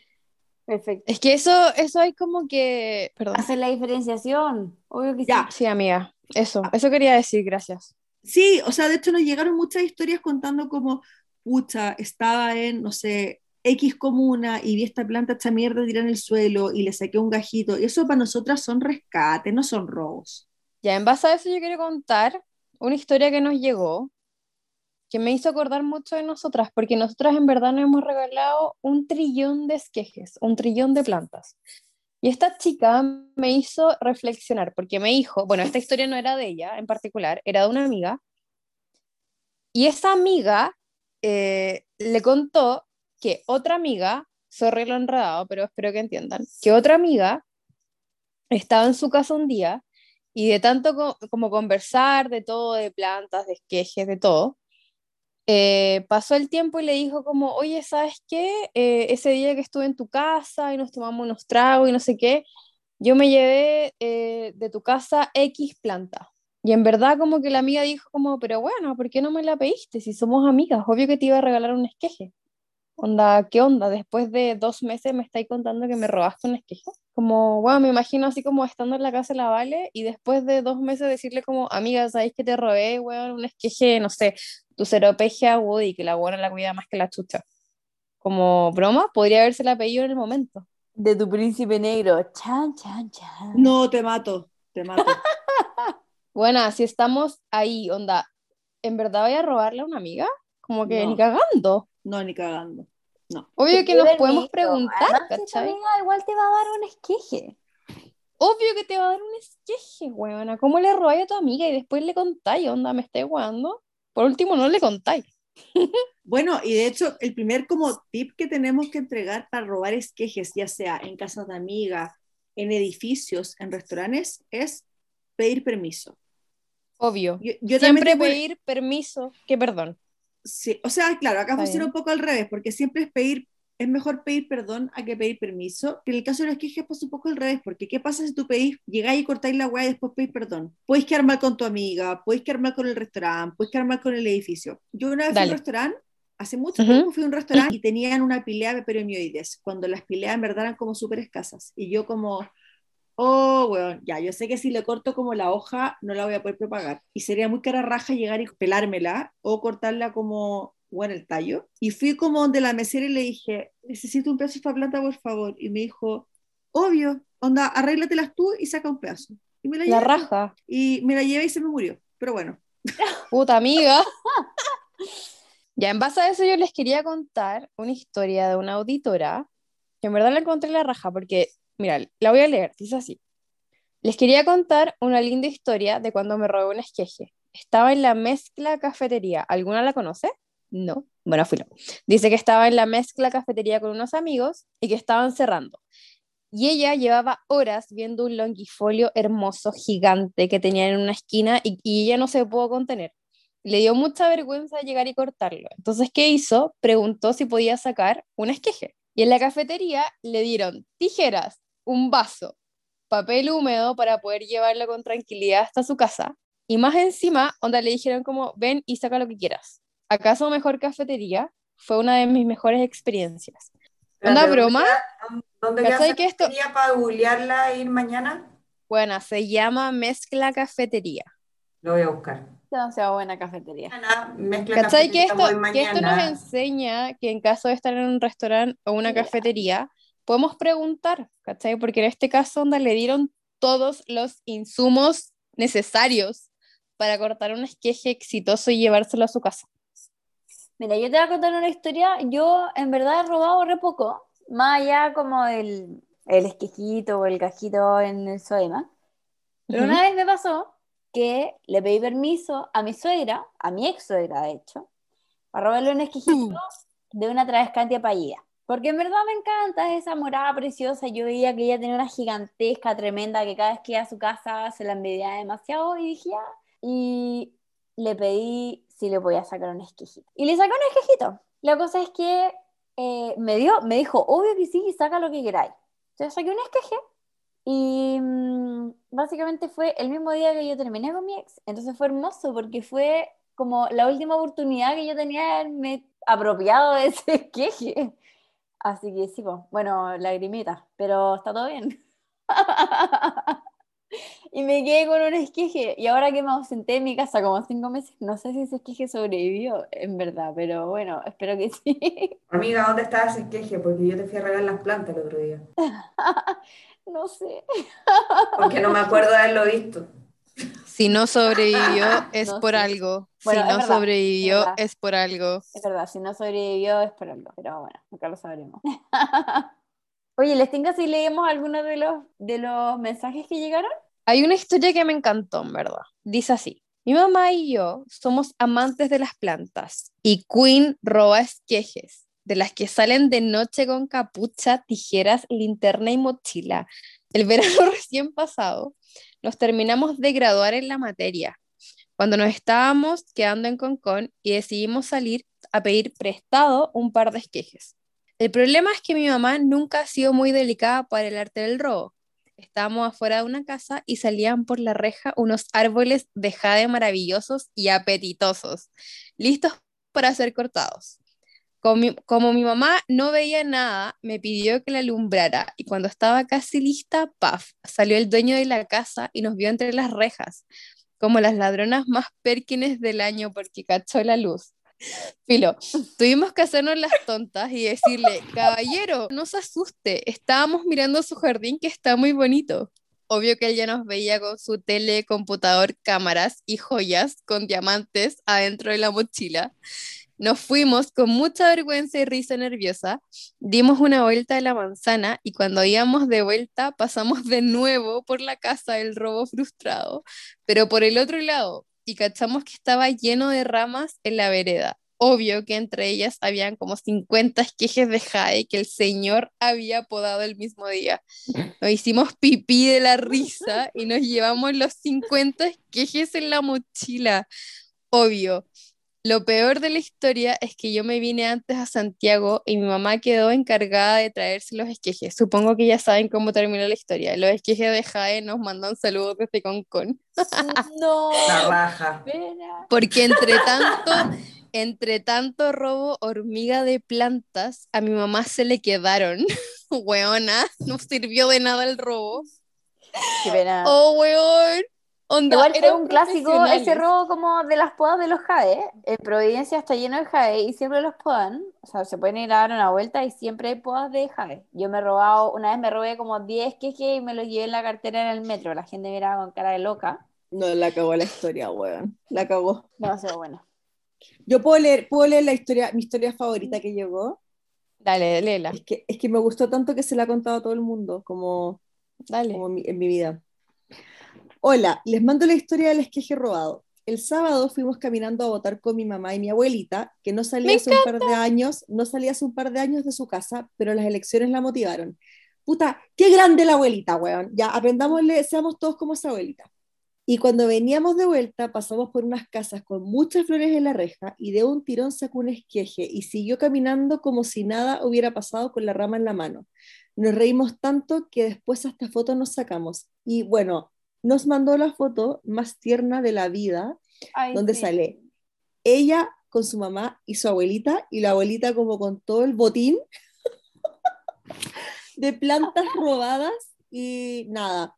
Perfecto. Es que eso, eso hay como que. Perdón. Hacer la diferenciación. Obvio que sí. Ya. Sí, amiga. Eso, eso quería decir, gracias. Sí, o sea, de hecho nos llegaron muchas historias contando como, pucha, estaba en, no sé, X comuna y vi esta planta, esta mierda tirada en el suelo y le saqué un gajito. Y eso para nosotras son rescates, no son robos. Ya, en base a eso yo quiero contar una historia que nos llegó, que me hizo acordar mucho de nosotras, porque nosotras en verdad nos hemos regalado un trillón de esquejes, un trillón de plantas. Y esta chica me hizo reflexionar, porque me dijo, bueno, esta historia no era de ella en particular, era de una amiga, y esa amiga eh, le contó que otra amiga, sorry lo enredado, pero espero que entiendan, que otra amiga estaba en su casa un día y de tanto co- como conversar de todo, de plantas, de esquejes, de todo, eh, pasó el tiempo y le dijo como, oye, ¿sabes qué? Eh, ese día que estuve en tu casa y nos tomamos unos tragos y no sé qué, yo me llevé eh, de tu casa X planta. Y en verdad como que la amiga dijo como, pero bueno, ¿por qué no me la pediste si somos amigas? Obvio que te iba a regalar un esqueje. Onda, ¿qué onda? Después de dos meses me estáis contando que me robaste un esqueje. Como, bueno, me imagino así como estando en la casa de la Vale y después de dos meses decirle como, amiga, ¿sabéis que te robé, weón, un esqueje, no sé, tu ceropegia Woody, que la buena la cuida más que la chucha? Como broma, podría habérsela pedido en el momento. De tu príncipe negro. Chan, chan, chan. No, te mato, te mato. Bueno, si estamos ahí, onda, ¿en verdad voy a robarle a una amiga? Como que No. ni cagando. No, ni cagando. No. Obvio que nos podemos preguntar, Además, amiga igual te va a dar un esqueje. Obvio que te va a dar un esqueje, weona. ¿Cómo le robáis a tu amiga y después le contáis? Onda, me estáis weando. Por último, no le contáis. Bueno, y de hecho, el primer como tip que tenemos que entregar para robar esquejes, ya sea en casas de amigas, en edificios, en restaurantes, es pedir permiso. Obvio. Yo, yo también Siempre pedir permiso que perdón. Sí, o sea, claro, acá Está funciona bien. un poco al revés, porque siempre es pedir, es mejor pedir perdón a que pedir permiso. Que en el caso de los esquejes pasa un poco al revés, porque ¿qué pasa si tú pedís, llegáis y cortáis la weá y después pedís perdón? Podéis quedar mal con tu amiga, podéis quedar mal con el restaurante, podéis quedar mal con el edificio. Yo una vez fui a Dale. un restaurante, hace mucho Ujú. tiempo fui a un restaurante y tenían una pilea de peromioides, cuando las pileas en verdad eran como súper escasas. Y yo como, oh, weón, ya, yo sé que si le corto como la hoja no la voy a poder propagar. Y sería muy cara raja llegar y pelármela o cortarla como, bueno, el tallo. Y fui como donde la mesera y le dije, necesito un pedazo de esta planta, por favor. Y me dijo, obvio, onda, arréglatelas tú y saca un pedazo. Y me la, La llevé. raja. Y me la llevé y se me murió. Pero bueno, Puta amiga. ya, en base a eso yo les quería contar una historia de una auditora, que en verdad la encontré en la raja, porque, mira, la voy a leer, dice así. Les quería contar una linda historia de cuando me robé un esqueje. Estaba en la mezcla cafetería. ¿Alguna la conoce? No. Bueno, filo. Dice que estaba en la mezcla cafetería con unos amigos y que estaban cerrando. Y ella llevaba horas viendo un longifolio hermoso, gigante, que tenía en una esquina y, y ella no se pudo contener. Le dio mucha vergüenza llegar y cortarlo. Entonces, ¿qué hizo? Preguntó si podía sacar un esqueje. Y en la cafetería le dieron tijeras, un vaso, papel húmedo para poder llevarlo con tranquilidad hasta su casa. Y más encima, onda le dijeron como, ven y saca lo que quieras. ¿Acaso mejor cafetería? Fue una de mis mejores experiencias. ¿Onda broma? ¿Dónde queda, dónde queda ¿Cachai esa que esto- cafetería para googlearla e ir mañana? Bueno, se llama Mezcla Cafetería. Lo voy a buscar. Demasiado buena cafetería. Mezcla ¿Cachai? Que cafetería, esto, que esto nos enseña que en caso de estar en un restaurante o una cafetería, podemos preguntar, ¿cachai? Porque en este caso, onda, le dieron todos los insumos necesarios para cortar un esqueje exitoso y llevárselo a su casa. Mira, yo te voy a contar una historia. Yo en verdad he robado re poco, más allá como el, el esquejito o el cajito en el Soema. Pero una vez me pasó que le pedí permiso a mi suegra, a mi ex suegra de hecho, para robarle un esquejito de una travescantia pallida. Porque en verdad me encanta esa morada preciosa. Yo veía que ella tenía una gigantesca, tremenda, que cada vez que iba a su casa se la envidiaba demasiado y dije, ya. Y le pedí si le podía sacar un esquejito. Y le sacó un esquejito. La cosa es que eh, me, dio, me dijo, obvio que sí, saca lo que queráis. Entonces saqué un esqueje y mm, básicamente fue el mismo día que yo terminé con mi ex. Entonces fue hermoso porque fue como la última oportunidad que yo tenía de haberme apropiado de ese esqueje. Así que sí, pues, bueno, lagrimita, pero está todo bien. y me quedé con un esqueje. Y ahora que me ausenté en mi casa como cinco meses, no sé si ese esqueje sobrevivió, en verdad, pero bueno, espero que sí. Amiga, ¿dónde está ese esqueje? Porque yo te fui a regar las plantas el otro día. no sé. Porque no me acuerdo de haberlo visto. Si no sobrevivió es No por algo. Bueno, si no verdad, sobrevivió es por algo. Es verdad, si no sobrevivió es por algo, pero bueno, nunca lo sabremos. Oye, ¿les tengo si leemos algunos de los, de los mensajes que llegaron? Hay una historia que me encantó, en verdad. Dice así. Mi mamá y yo somos amantes de las plantas y Queen roba esquejes, de las que salen de noche con capucha, tijeras, linterna y mochila. El verano recién pasado nos terminamos de graduar en la materia, cuando nos estábamos quedando en Concón y decidimos salir a pedir prestado un par de esquejes. El problema es que mi mamá nunca ha sido muy delicada para el arte del robo. Estábamos afuera de una casa y salían por la reja unos árboles de jade maravillosos y apetitosos, listos para ser cortados. Como mi, mamá no veía nada, me pidió que la alumbrara y cuando estaba casi lista, ¡paf! Salió el dueño de la casa y nos vio entre las rejas, como las ladronas más pérquines del año porque cachó la luz. Filo, tuvimos que hacernos las tontas y decirle, caballero, no se asuste, estábamos mirando su jardín que está muy bonito. Obvio que ella nos veía con su tele, computador, cámaras y joyas con diamantes adentro de la mochila. Nos fuimos con mucha vergüenza y risa nerviosa, dimos una vuelta a la manzana y cuando íbamos de vuelta pasamos de nuevo por la casa del robo frustrado, pero por el otro lado, y cachamos que estaba lleno de ramas en la vereda. Obvio que entre ellas habían como 50 esquejes de jade que el señor había podado el mismo día. Nos hicimos pipí de la risa y nos llevamos los 50 esquejes en la mochila. Obvio. Lo peor de la historia es que yo me vine antes a Santiago y mi mamá quedó encargada de traerse los esquejes. Supongo que ya saben cómo terminó la historia. Los esquejes de Jade nos mandan saludos desde Concón. No, La raja. espera. Porque entre tanto, entre tanto robo hormiga de plantas, a mi mamá se le quedaron. Weona, no sirvió de nada el robo. Qué pena. Oh, weón. Onda, Igual es eran un clásico ese robo como de las podas de los jade. En Providencia está lleno de jade y siempre los podan. O sea, se pueden ir a dar una vuelta y siempre hay podas de jade. Yo me he robado, una vez me robé como 10 quejes y me los llevé en la cartera en el metro. La gente miraba con cara de loca. No, la cagó la historia, weón. La cagó. Demasiado bueno. Yo puedo leer, puedo leer la historia, mi historia favorita que llegó. Dale, léela, Es que, es que me gustó tanto que se la ha contado a todo el mundo, como, dale. como mi- en mi vida. Hola, les mando la historia del esqueje robado. El sábado fuimos caminando a votar con mi mamá y mi abuelita, que no salía ¡Me hace un par de años, no salía hace un par de años de su casa, pero las elecciones la motivaron. Puta, qué grande la abuelita, weón. Ya, aprendámosle, seamos todos como esa abuelita. Y cuando veníamos de vuelta, pasamos por unas casas con muchas flores en la reja y de un tirón sacó un esqueje y siguió caminando como si nada hubiera pasado con la rama en la mano. Nos reímos tanto que después hasta fotos nos sacamos. Y bueno, nos mandó la foto más tierna de la vida, Ay, donde sí. sale ella con su mamá y su abuelita, y la abuelita como con todo el botín de plantas robadas y nada.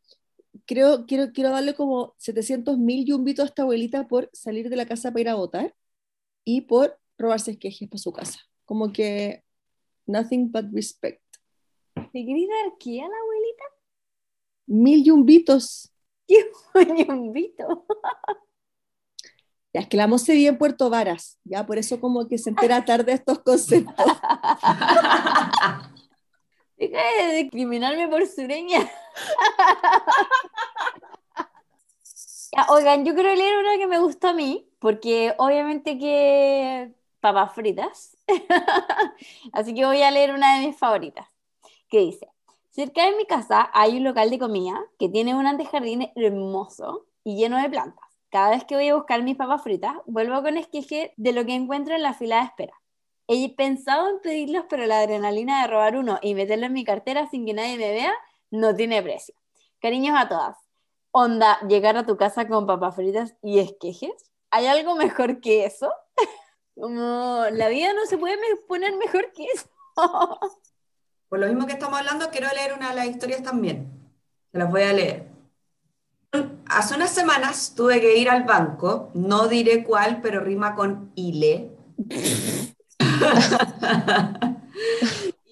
Creo, quiero, quiero darle como 700 mil yumbitos a esta abuelita por salir de la casa para ir a votar y por robarse esquejes para su casa. Como que nothing but respect. ¿Te querés dar qué a la abuelita? Mil yumbitos. Un vito. Ya, es que la Mo se vive en Puerto Varas, ya, por eso como que se entera tarde de estos conceptos. Deja de discriminarme por sureña. Ya, oigan, yo quiero leer una que me gustó a mí, porque obviamente que papas fritas. Así que voy a leer una de mis favoritas, que dice, cerca de mi casa hay un local de comida que tiene un antejardín hermoso y lleno de plantas. Cada vez que voy a buscar mis papas fritas, vuelvo con esqueje de lo que encuentro en la fila de espera. He pensado en pedirlos, pero la adrenalina de robar uno y meterlo en mi cartera sin que nadie me vea no tiene precio. Cariños a todas. Onda, llegar a tu casa con papas fritas y esquejes. ¿Hay algo mejor que eso? Como la vida no se puede poner mejor que eso. Por lo mismo que estamos hablando, quiero leer una de las historias también. Se las voy a leer. Hace unas semanas tuve que ir al banco, no diré cuál, pero rima con ile.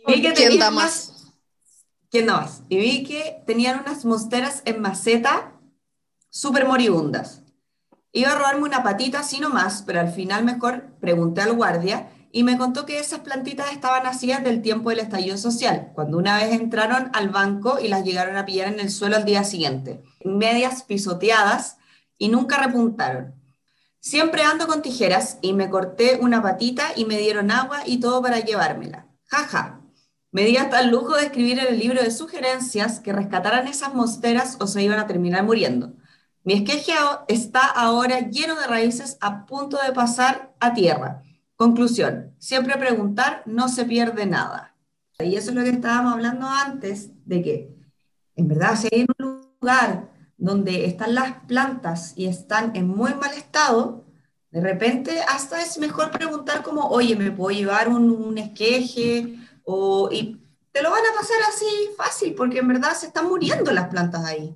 Y vi que ¿Quién da unas- más? ¿Quién da más? Y vi que tenían unas mosteras en maceta súper moribundas. Iba a robarme una patita así nomás, pero al final mejor pregunté al guardia y me contó que esas plantitas estaban nacidas del tiempo del estallido social, cuando una vez entraron al banco y las llegaron a pillar en el suelo al día siguiente, medias pisoteadas y nunca repuntaron. Siempre ando con tijeras y me corté una patita y me dieron agua y todo para llevármela. Jaja. Me di hasta el lujo de escribir en el libro de sugerencias que rescataran esas mosteras o se iban a terminar muriendo. Mi esqueje ao- está ahora lleno de raíces a punto de pasar a tierra. Conclusión, siempre preguntar no se pierde nada. Y eso es lo que estábamos hablando antes, de que en verdad si hay un lugar donde están las plantas y están en muy mal estado, de repente hasta es mejor preguntar como, oye, ¿me puedo llevar un, un esqueje? O, y te lo van a pasar así fácil, porque en verdad se están muriendo las plantas ahí.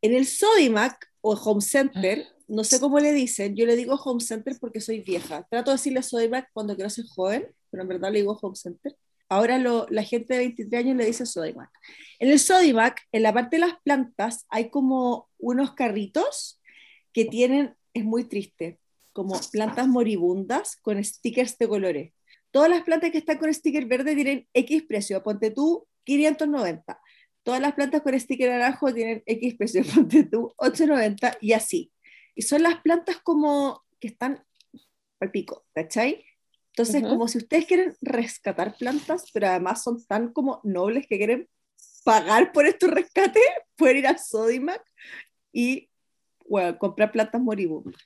En el Sodimac o Home Center, no sé cómo le dicen, yo le digo Home Center porque soy vieja. Trato de decirle Sodimac cuando quiero ser joven, pero en verdad le digo Home Center. Ahora lo- la gente de 23 años le dice Sodimac. En el Sodimac, en la parte de las plantas, hay como unos carritos que tienen, es muy triste, como plantas moribundas con stickers de colores. Todas las plantas que están con sticker verde tienen X precio, ponte tú 590. Todas las plantas con sticker naranjo tienen X precio, ponte tú 890 y así. Y son las plantas como que están al pico, ¿cachai? Entonces, Ujú. como si ustedes quieren rescatar plantas, pero además son tan como nobles que quieren pagar por estos rescates, pueden ir a Sodimac y bueno, comprar plantas moribundas.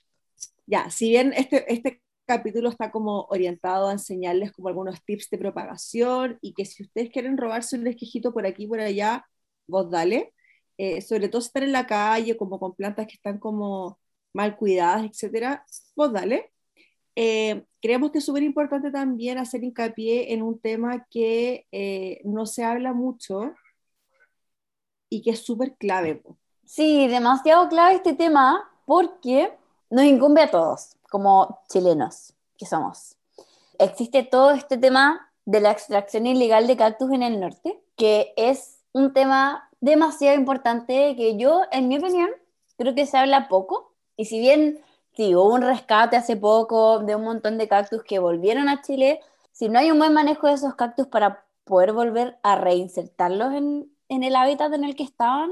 Ya, si bien este, este capítulo está como orientado a enseñarles como algunos tips de propagación y que si ustedes quieren robarse un esquejito por aquí por allá, vos dale. Eh, sobre todo si están en la calle, como con plantas que están como mal cuidadas, etcétera, vos dale. Eh, creemos que es súper importante también hacer hincapié en un tema que eh, no se habla mucho y que es súper clave. Sí, demasiado clave este tema porque nos incumbe a todos, como chilenos que somos. Existe todo este tema de la extracción ilegal de cactus en el norte, que es un tema demasiado importante que yo, en mi opinión, creo que se habla poco. Y si bien sí, hubo un rescate hace poco de un montón de cactus que volvieron a Chile, si no hay un buen manejo de esos cactus para poder volver a reinsertarlos en, en el hábitat en el que estaban,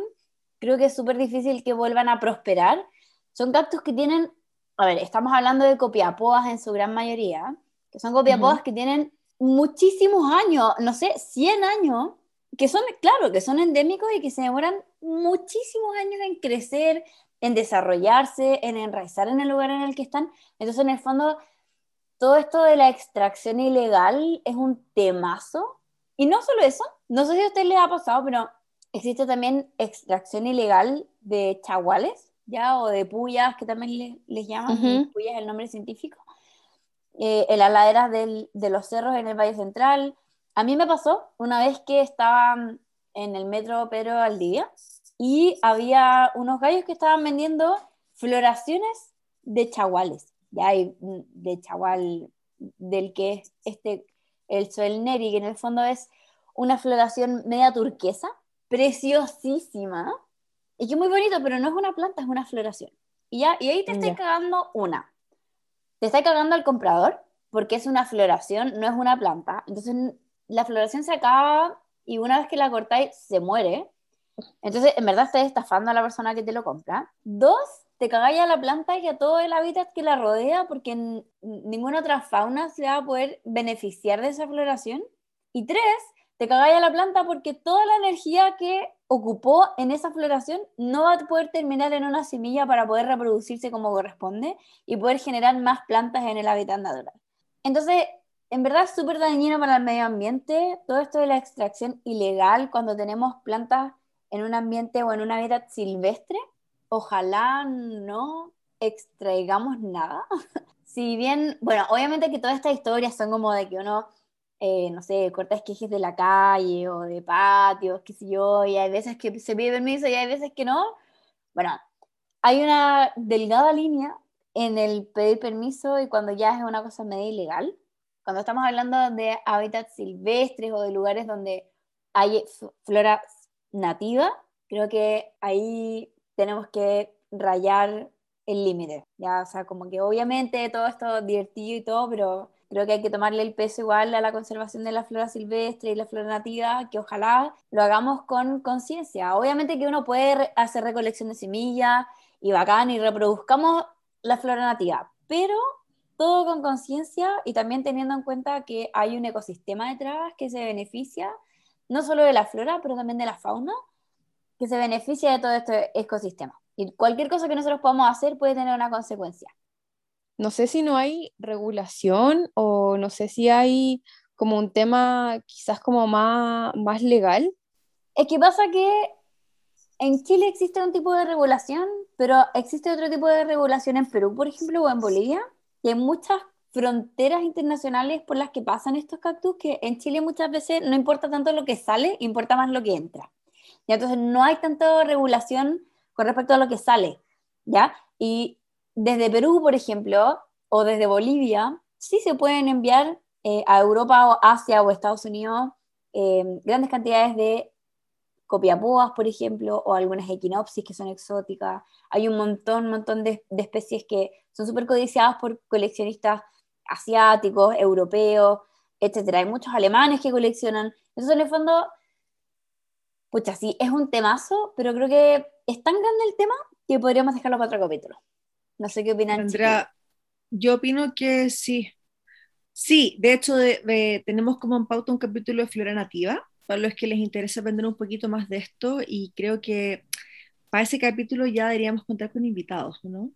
creo que es súper difícil que vuelvan a prosperar. Son cactus que tienen, a ver, estamos hablando de copiapoas en su gran mayoría, que son copiapoas que tienen muchísimos años, no sé, 100 años, que son, claro, que son endémicos y que se demoran muchísimos años en crecer, en desarrollarse, en enraizar en el lugar en el que están. Entonces, en el fondo, todo esto de la extracción ilegal es un temazo. Y no solo eso, no sé si a ustedes les ha pasado, pero existe también extracción ilegal de chaguales, ¿ya? O de puyas, que también le- les llaman, Ujú. puyas es el nombre científico, eh, en las laderas del- de los cerros en el Valle Central. A mí me pasó una vez que estaba en el metro Pedro Valdivia y había unos gallos que estaban vendiendo floraciones de chaguales, ya y mm, de chagual del que es este, el Soelneri, que en el fondo es una floración media turquesa, preciosísima, y que es muy bonito, pero no es una planta, es una floración. Y, ya, y ahí te estoy cagando una. te está cagando al comprador porque es una floración, no es una planta. Entonces la floración se acaba y una vez que la cortáis se muere. Entonces en verdad estás estafando a la persona que te lo compra. Dos, te cagáis a la planta y a todo el hábitat que la rodea porque ninguna otra fauna se va a poder beneficiar de esa floración. Y tres, te cagáis a la planta porque toda la energía que ocupó en esa floración no va a poder terminar en una semilla para poder reproducirse como corresponde y poder generar más plantas en el hábitat natural. Entonces, en verdad es súper dañino para el medio ambiente todo esto de la extracción ilegal cuando tenemos plantas en un ambiente o en un hábitat silvestre. Ojalá no extraigamos nada. si bien, bueno, obviamente que todas estas historias son como de que uno eh, no sé, corta esquejes de la calle o de patios, qué sé yo, y hay veces que se pide permiso y hay veces que no. Bueno, hay una delgada línea en el pedir permiso y cuando ya es una cosa medio ilegal. Cuando estamos hablando de hábitats silvestres o de lugares donde hay flora nativa, creo que ahí tenemos que rayar el límite. Ya, o sea, como que obviamente todo esto divertido y todo, pero Creo que hay que tomarle el peso igual a la conservación de la flora silvestre y la flora nativa, que ojalá lo hagamos con conciencia. Obviamente que uno puede hacer recolección de semillas y bacán y reproduzcamos la flora nativa, pero todo con conciencia y también teniendo en cuenta que hay un ecosistema detrás que se beneficia no solo de la flora, pero también de la fauna, que se beneficia de todo este ecosistema. Y cualquier cosa que nosotros podamos hacer puede tener una consecuencia no sé si no hay regulación o no sé si hay como un tema quizás como más, más legal. Es que pasa que en Chile existe un tipo de regulación, pero existe otro tipo de regulación en Perú, por ejemplo, o en Bolivia, y hay muchas fronteras internacionales por las que pasan estos cactus que en Chile muchas veces no importa tanto lo que sale, importa más lo que entra. Y entonces no hay tanta regulación con respecto a lo que sale, ¿ya? Y desde Perú, por ejemplo, o desde Bolivia, sí se pueden enviar eh, a Europa o Asia o Estados Unidos eh, grandes cantidades de copiapúas, por ejemplo, o algunas equinopsis que son exóticas. Hay un montón, montón de, especies que son súper codiciadas por coleccionistas asiáticos, europeos, etc. Hay muchos alemanes que coleccionan. Entonces, en el fondo, pucha, sí, es un temazo, pero creo que es tan grande el tema que podríamos dejarlo para otro capítulo. No sé qué opinan. Andrea, yo opino que sí. Sí, de hecho tenemos como en pauta un capítulo de flora nativa, para los que les interesa aprender un poquito más de esto y creo que para ese capítulo ya deberíamos contar con invitados, ¿no?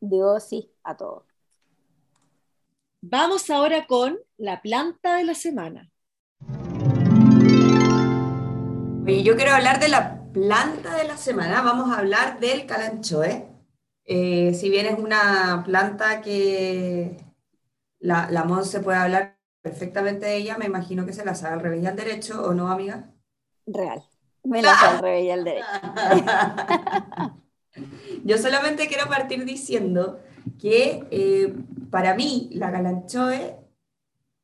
Digo sí a todo. Vamos ahora con la planta de la semana. Oye, yo quiero hablar de la planta de la semana. Vamos a hablar del calanchoe. Eh, si bien es una planta que la, la Monse puede hablar perfectamente de ella, me imagino que se la sabe al revés y al derecho, ¿o no, amiga? Real. Me la sabe al revés y al derecho. Yo solamente quiero partir diciendo que eh, para mí la calanchoe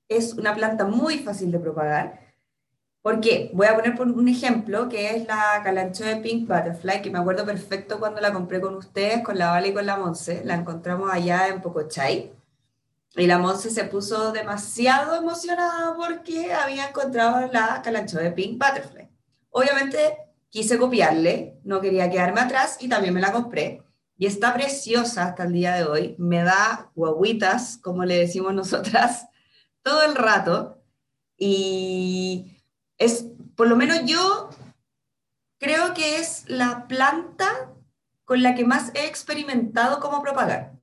es una planta muy fácil de propagar porque voy a poner por un ejemplo que es la de Pink Butterfly, que me acuerdo perfecto cuando la compré con ustedes, con la Vale y con la Monse. La encontramos allá en Pocochay. Y la Monse se puso demasiado emocionada porque había encontrado la de Pink Butterfly. Obviamente quise copiarle, no quería quedarme atrás y también me la compré. Y está preciosa hasta el día de hoy. Me da guaguitas, como le decimos nosotras, todo el rato. Y es, por lo menos yo creo que es la planta con la que más he experimentado cómo propagar.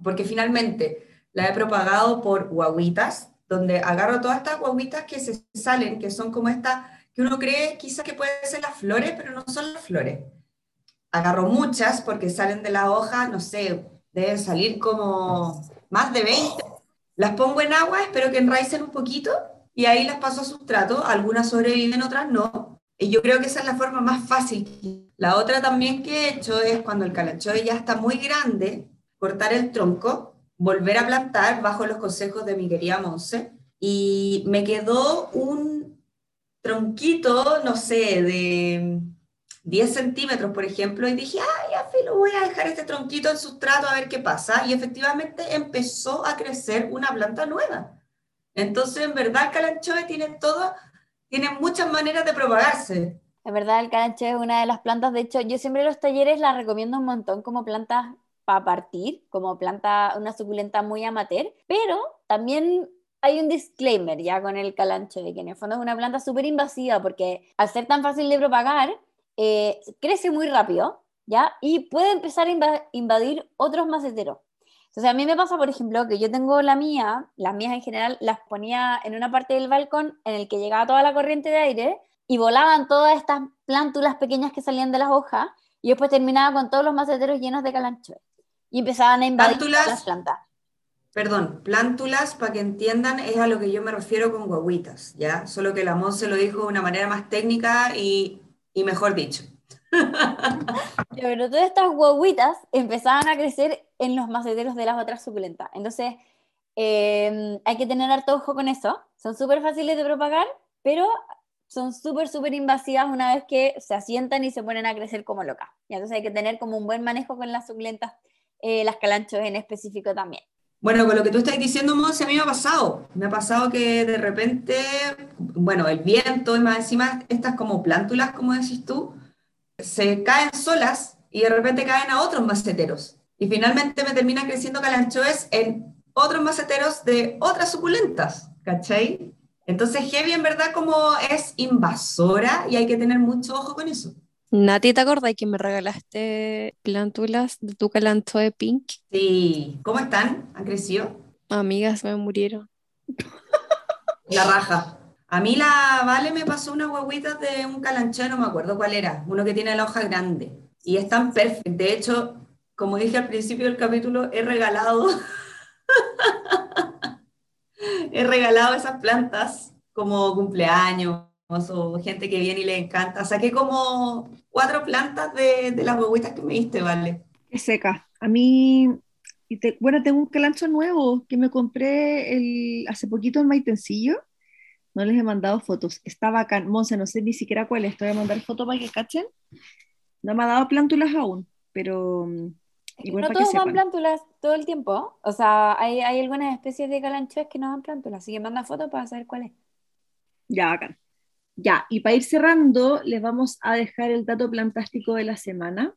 Porque finalmente la he propagado por guaguitas, donde agarro todas estas guaguitas que se salen, que son como estas, que uno cree quizás que pueden ser las flores, pero no son las flores. Agarro muchas porque salen de la hoja, no sé, deben salir como más de 20. Las pongo en agua, espero que enraicen un poquito y ahí las paso a sustrato, algunas sobreviven, otras no. Y yo creo que esa es la forma más fácil. La otra también que he hecho es cuando el calanchoe ya está muy grande, cortar el tronco, volver a plantar bajo los consejos de mi querida Monse. Y me quedó un tronquito, no sé, de 10 centímetros, por ejemplo, y dije, ay, ya lo voy a dejar este tronquito en sustrato a ver qué pasa. Y efectivamente empezó a crecer una planta nueva. Entonces, en verdad, el calanchoe tiene todo, tiene muchas maneras de propagarse. En verdad, el calanchoe es una de las plantas. De hecho, yo siempre los talleres las recomiendo un montón como plantas para partir, como planta, una suculenta muy amateur. Pero también hay un disclaimer ya con el calanchoe, que en el fondo es una planta súper invasiva porque al ser tan fácil de propagar, eh, crece muy rápido, ¿ya? Y puede empezar a invadir otros maceteros. Entonces, a mí me pasa, por ejemplo, que yo tengo la mía, las mías en general, las ponía en una parte del balcón en el que llegaba toda la corriente de aire y volaban todas estas plántulas pequeñas que salían de las hojas y después terminaba con todos los maceteros llenos de calanchoe y empezaban a invadir las plantas. Perdón, plántulas, para que entiendan, es a lo que yo me refiero con guaguitas, ¿ya? Solo que la se lo dijo de una manera más técnica y, y mejor dicho. Pero todas estas guaguitas empezaban a crecer en los maceteros de las otras suculentas. Entonces, eh, hay que tener harto ojo con eso. Son súper fáciles de propagar, pero son súper, súper invasivas una vez que se asientan y se ponen a crecer como locas. Y entonces hay que tener como un buen manejo con las suculentas, eh, las calanchos en específico también. Bueno, con lo que tú estás diciendo, Monse, a mí me ha pasado. Me ha pasado que de repente, bueno, el viento y más encima estas como plántulas, como decís tú, se caen solas y de repente caen a otros maceteros. Y finalmente me termina creciendo calanchoes en otros maceteros de otras suculentas, ¿cachai? Entonces, heavy en verdad como es invasora y hay que tener mucho ojo con eso. Nati, ¿te acordás que me regalaste plántulas de tu calancho de pink? Sí. ¿Cómo están? ¿Han crecido? Amigas, me murieron. La raja. A mí la Vale me pasó unas huevitas de un calancho, no me acuerdo cuál era, uno que tiene la hoja grande. Y están perfectas. De hecho, como dije al principio del capítulo, he regalado, he regalado esas plantas como cumpleaños o gente que viene y le encanta. Saqué como cuatro plantas de, de las huevitas que me diste, ¿vale? Es seca. A mí, y bueno, tengo un calancho nuevo que me compré el, hace poquito en Maitencillo. No les he mandado fotos. Está bacán. Monse, no sé ni siquiera cuál es. Te voy a mandar fotos para que cachen. No me ha dado plántulas aún, pero no todos van plántulas todo el tiempo. O sea, hay, hay algunas especies de calanchoes que no dan plántulas, así que manda fotos para saber cuál es. Ya, bacán. Ya, y para ir cerrando, les vamos a dejar el dato plantástico de la semana.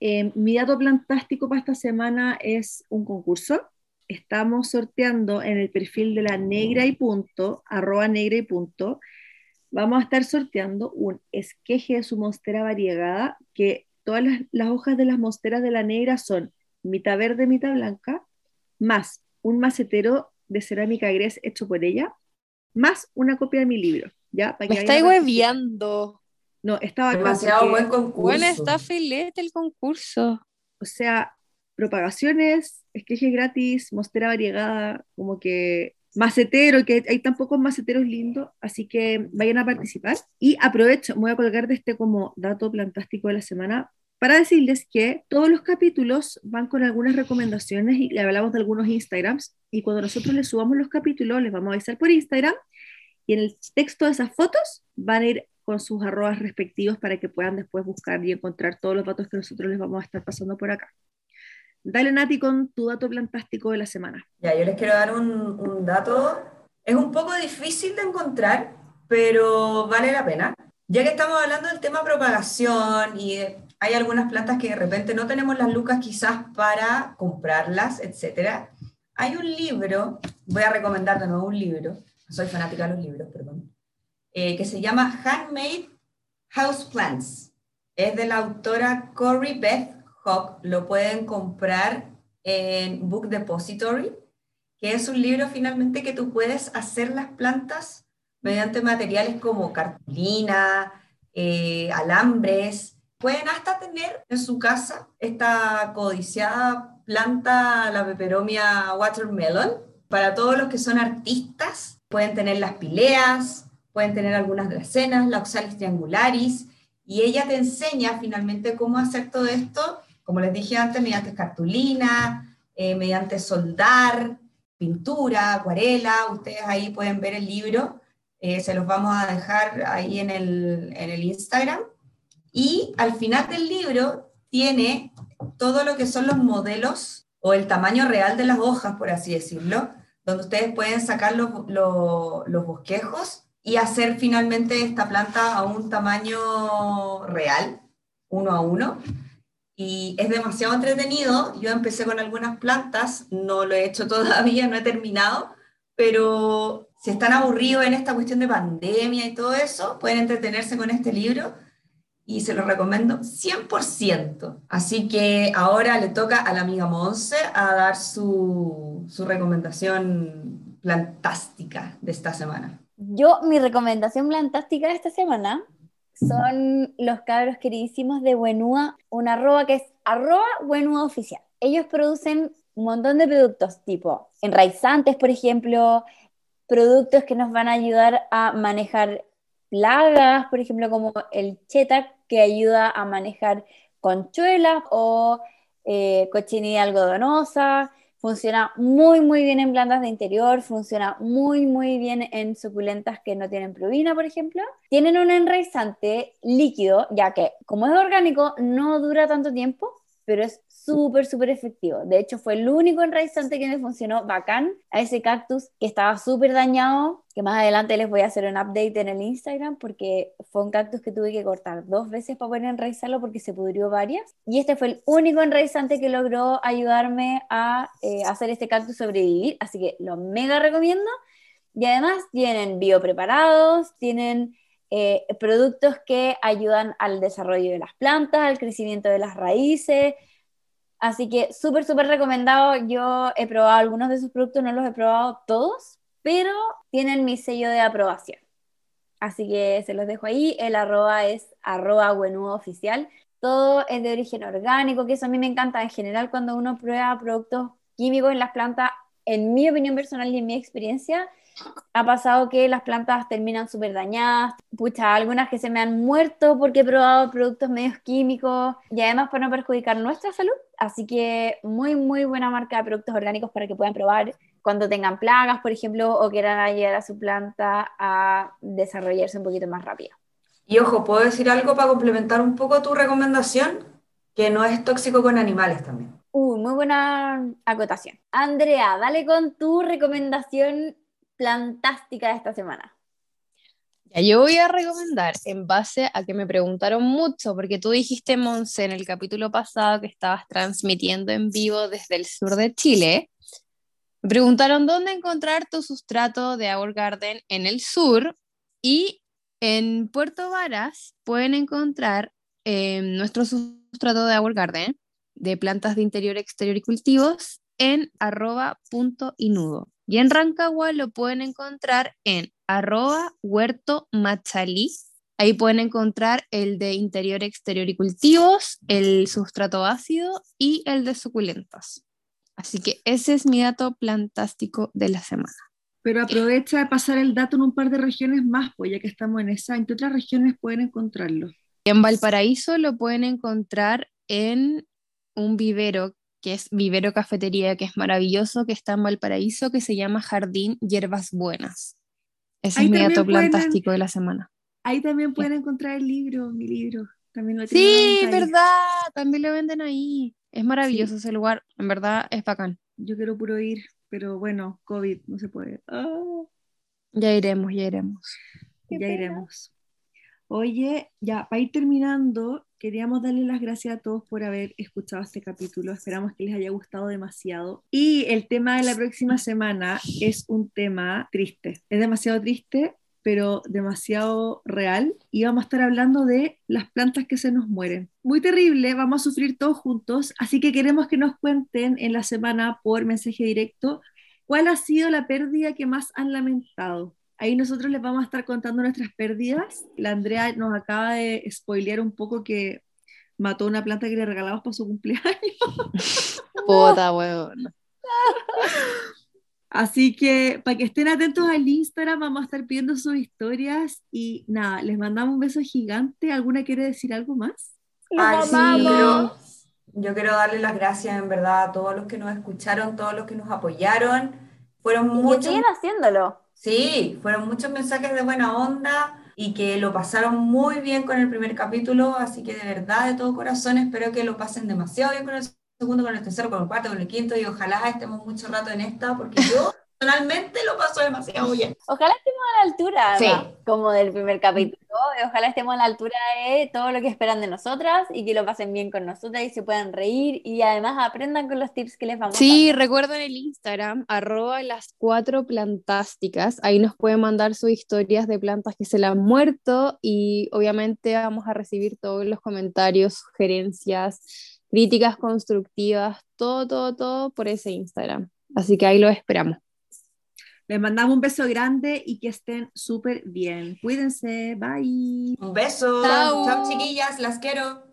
Eh, mi dato plantástico para esta semana es un concurso. Estamos sorteando en el perfil de la negra y punto, arroba negra y punto. Vamos a estar sorteando un esqueje de su monstera variegada que todas las, hojas de las mosteras de la negra son mitad verde, mitad blanca, más un macetero de cerámica gres hecho por ella, más una copia de mi libro. ¿Ya? Me estáis hueviando. No, estaba Demasiado buen concurso. Bueno, está filete el concurso. O sea, propagaciones, esqueje gratis, mostera variegada, como que macetero, que hay tan pocos maceteros lindos, así que vayan a participar. Y aprovecho, me voy a colgar de este como dato plantástico de la semana para decirles que todos los capítulos van con algunas recomendaciones y le hablamos de algunos Instagrams. Y cuando nosotros les subamos los capítulos, les vamos a avisar por Instagram. Y en el texto de esas fotos van a ir con sus arrobas respectivos para que puedan después buscar y encontrar todos los datos que nosotros les vamos a estar pasando por acá. Dale, Nati, con tu dato plantástico de la semana. Ya, yo les quiero dar un, un dato. Es un poco difícil de encontrar, pero vale la pena. Ya que estamos hablando del tema propagación y hay algunas plantas que de repente no tenemos las lucas quizás para comprarlas, etcétera. Hay un libro, voy a recomendar de nuevo un libro, soy fanática de los libros, perdón, eh, que se llama Handmade Houseplants. Es de la autora Cory Beth lo pueden comprar en Book Depository, que es un libro finalmente que tú puedes hacer las plantas mediante materiales como cartulina, eh, alambres. Pueden hasta tener en su casa esta codiciada planta, la peperomia watermelon. Para todos los que son artistas, pueden tener las pileas, pueden tener algunas dracenas, la oxalis triangularis, y ella te enseña finalmente cómo hacer todo esto como les dije antes, mediante cartulina, eh, mediante soldar, pintura, acuarela, ustedes ahí pueden ver el libro, eh, se los vamos a dejar ahí en el, en el Instagram. Y al final del libro tiene todo lo que son los modelos o el tamaño real de las hojas, por así decirlo, donde ustedes pueden sacar los, bosquejos y hacer finalmente esta planta a un tamaño real, uno a uno. Y es demasiado entretenido. Yo empecé con algunas plantas, no lo he hecho todavía, no he terminado, pero si están aburridos en esta cuestión de pandemia y todo eso, pueden entretenerse con este libro y se lo recomiendo 100%. Así que ahora le toca a la amiga Monse a dar su, su recomendación plantástica de esta semana. Yo, mi recomendación plantástica de esta semana son los cabros queridísimos de Buenúa, una arroba que es arroba Buenúa oficial. Ellos producen un montón de productos tipo enraizantes, por ejemplo, productos que nos van a ayudar a manejar plagas, por ejemplo, como el chetac, que ayuda a manejar conchuelas o eh, cochinilla algodonosa. Funciona muy, muy bien en plantas de interior, funciona muy, muy bien en suculentas que no tienen pluvina, por ejemplo. Tienen un enraizante líquido, ya que como es orgánico, no dura tanto tiempo, pero es súper, súper efectivo. De hecho, fue el único enraizante que me funcionó bacán a ese cactus que estaba súper dañado, que más adelante les voy a hacer un update en el Instagram porque fue un cactus que tuve que cortar dos veces para poder enraizarlo porque se pudrió varias. Y este fue el único enraizante que logró ayudarme a eh, hacer este cactus sobrevivir, así que lo mega recomiendo. Y además tienen biopreparados, tienen eh, productos que ayudan al desarrollo de las plantas, al crecimiento de las raíces, Así que súper, súper recomendado. Yo he probado algunos de sus productos, no los he probado todos, pero tienen mi sello de aprobación. Así que se los dejo ahí. El arroba es arroba oficial. Todo es de origen orgánico, que eso a mí me encanta. En general, cuando uno prueba productos químicos en las plantas, en mi opinión personal y en mi experiencia, ha pasado que las plantas terminan súper dañadas, pucha, algunas que se me han muerto porque he probado productos medios químicos y además para no perjudicar nuestra salud. Así que muy, muy buena marca de productos orgánicos para que puedan probar cuando tengan plagas, por ejemplo, o quieran ayudar a su planta a desarrollarse un poquito más rápido. Y ojo, ¿puedo decir algo para complementar un poco tu recomendación? Que no es tóxico con animales también. Uy, muy buena acotación. Andrea, dale con tu recomendación plantástica de esta semana? Yo voy a recomendar en base a que me preguntaron mucho, porque tú dijiste, Monse, en el capítulo pasado que estabas transmitiendo en vivo desde el sur de Chile. Me preguntaron dónde encontrar tu sustrato de Our Garden en el sur y en Puerto Varas pueden encontrar eh, nuestro sustrato de Our Garden de plantas de interior, exterior y cultivos en arroba punto nudo. Y en Rancagua lo pueden encontrar en arroba huerto machalí. Ahí pueden encontrar el de interior, exterior y cultivos, el sustrato ácido y el de suculentas. Así que ese es mi dato plantástico de la semana. Pero aprovecha de pasar el dato en un par de regiones más, pues ya que estamos en esa. ¿En qué otras regiones pueden encontrarlo? En Valparaíso lo pueden encontrar en un vivero que es Vivero Cafetería, que es maravilloso, que está en Valparaíso, que se llama Jardín Hierbas Buenas. Ese es mi dato plantástico de la semana. Ahí también pueden encontrar el libro, mi libro. También lo sí, verdad, también lo venden ahí. Es maravilloso ese lugar, en verdad es bacán. Yo quiero puro ir, pero bueno, COVID, no se puede. Ah. Ya iremos, ya iremos. ya iremos. Oye, ya para ir terminando, queríamos darle las gracias a todos por haber escuchado este capítulo. Esperamos que les haya gustado demasiado. Y el tema de la próxima semana es un tema triste. Es demasiado triste, pero demasiado real. Y vamos a estar hablando de las plantas que se nos mueren. Muy terrible, vamos a sufrir todos juntos. Así que queremos que nos cuenten en la semana por mensaje directo cuál ha sido la pérdida que más han lamentado. Ahí nosotros les vamos a estar contando nuestras pérdidas. La Andrea nos acaba de spoilear un poco que mató una planta que le regalamos para su cumpleaños. Puta, weón. Así que para que estén atentos al Instagram, vamos a estar pidiendo sus historias y nada, les mandamos un beso gigante. ¿Alguna quiere decir algo más? Ay, sí, yo quiero darle las gracias en verdad a todos los que nos escucharon, todos los que nos apoyaron. Fueron muchos. siguen haciéndolo. Sí, fueron muchos mensajes de buena onda, y que lo pasaron muy bien con el primer capítulo, así que de verdad, de todo corazón, espero que lo pasen demasiado bien con el segundo, con el tercero, con el cuarto, con el quinto, y ojalá estemos mucho rato en esta, porque yo personalmente lo paso demasiado bien. Ojalá estemos a la altura, Sí. como del primer capítulo. Ojalá estemos a la altura de todo lo que esperan de nosotras y que lo pasen bien con nosotras y se puedan reír y además aprendan con los tips que les vamos Sí, dando. recuerden el Instagram, arroba las cuatro plantásticas. Ahí nos pueden mandar sus historias de plantas que se le han muerto y obviamente vamos a recibir todos los comentarios, sugerencias, críticas constructivas, todo, todo, todo por ese Instagram. Así que ahí lo esperamos. Les mandamos un beso grande y que estén súper bien. Cuídense, bye. Un beso. Chao. Chao, chiquillas, las quiero.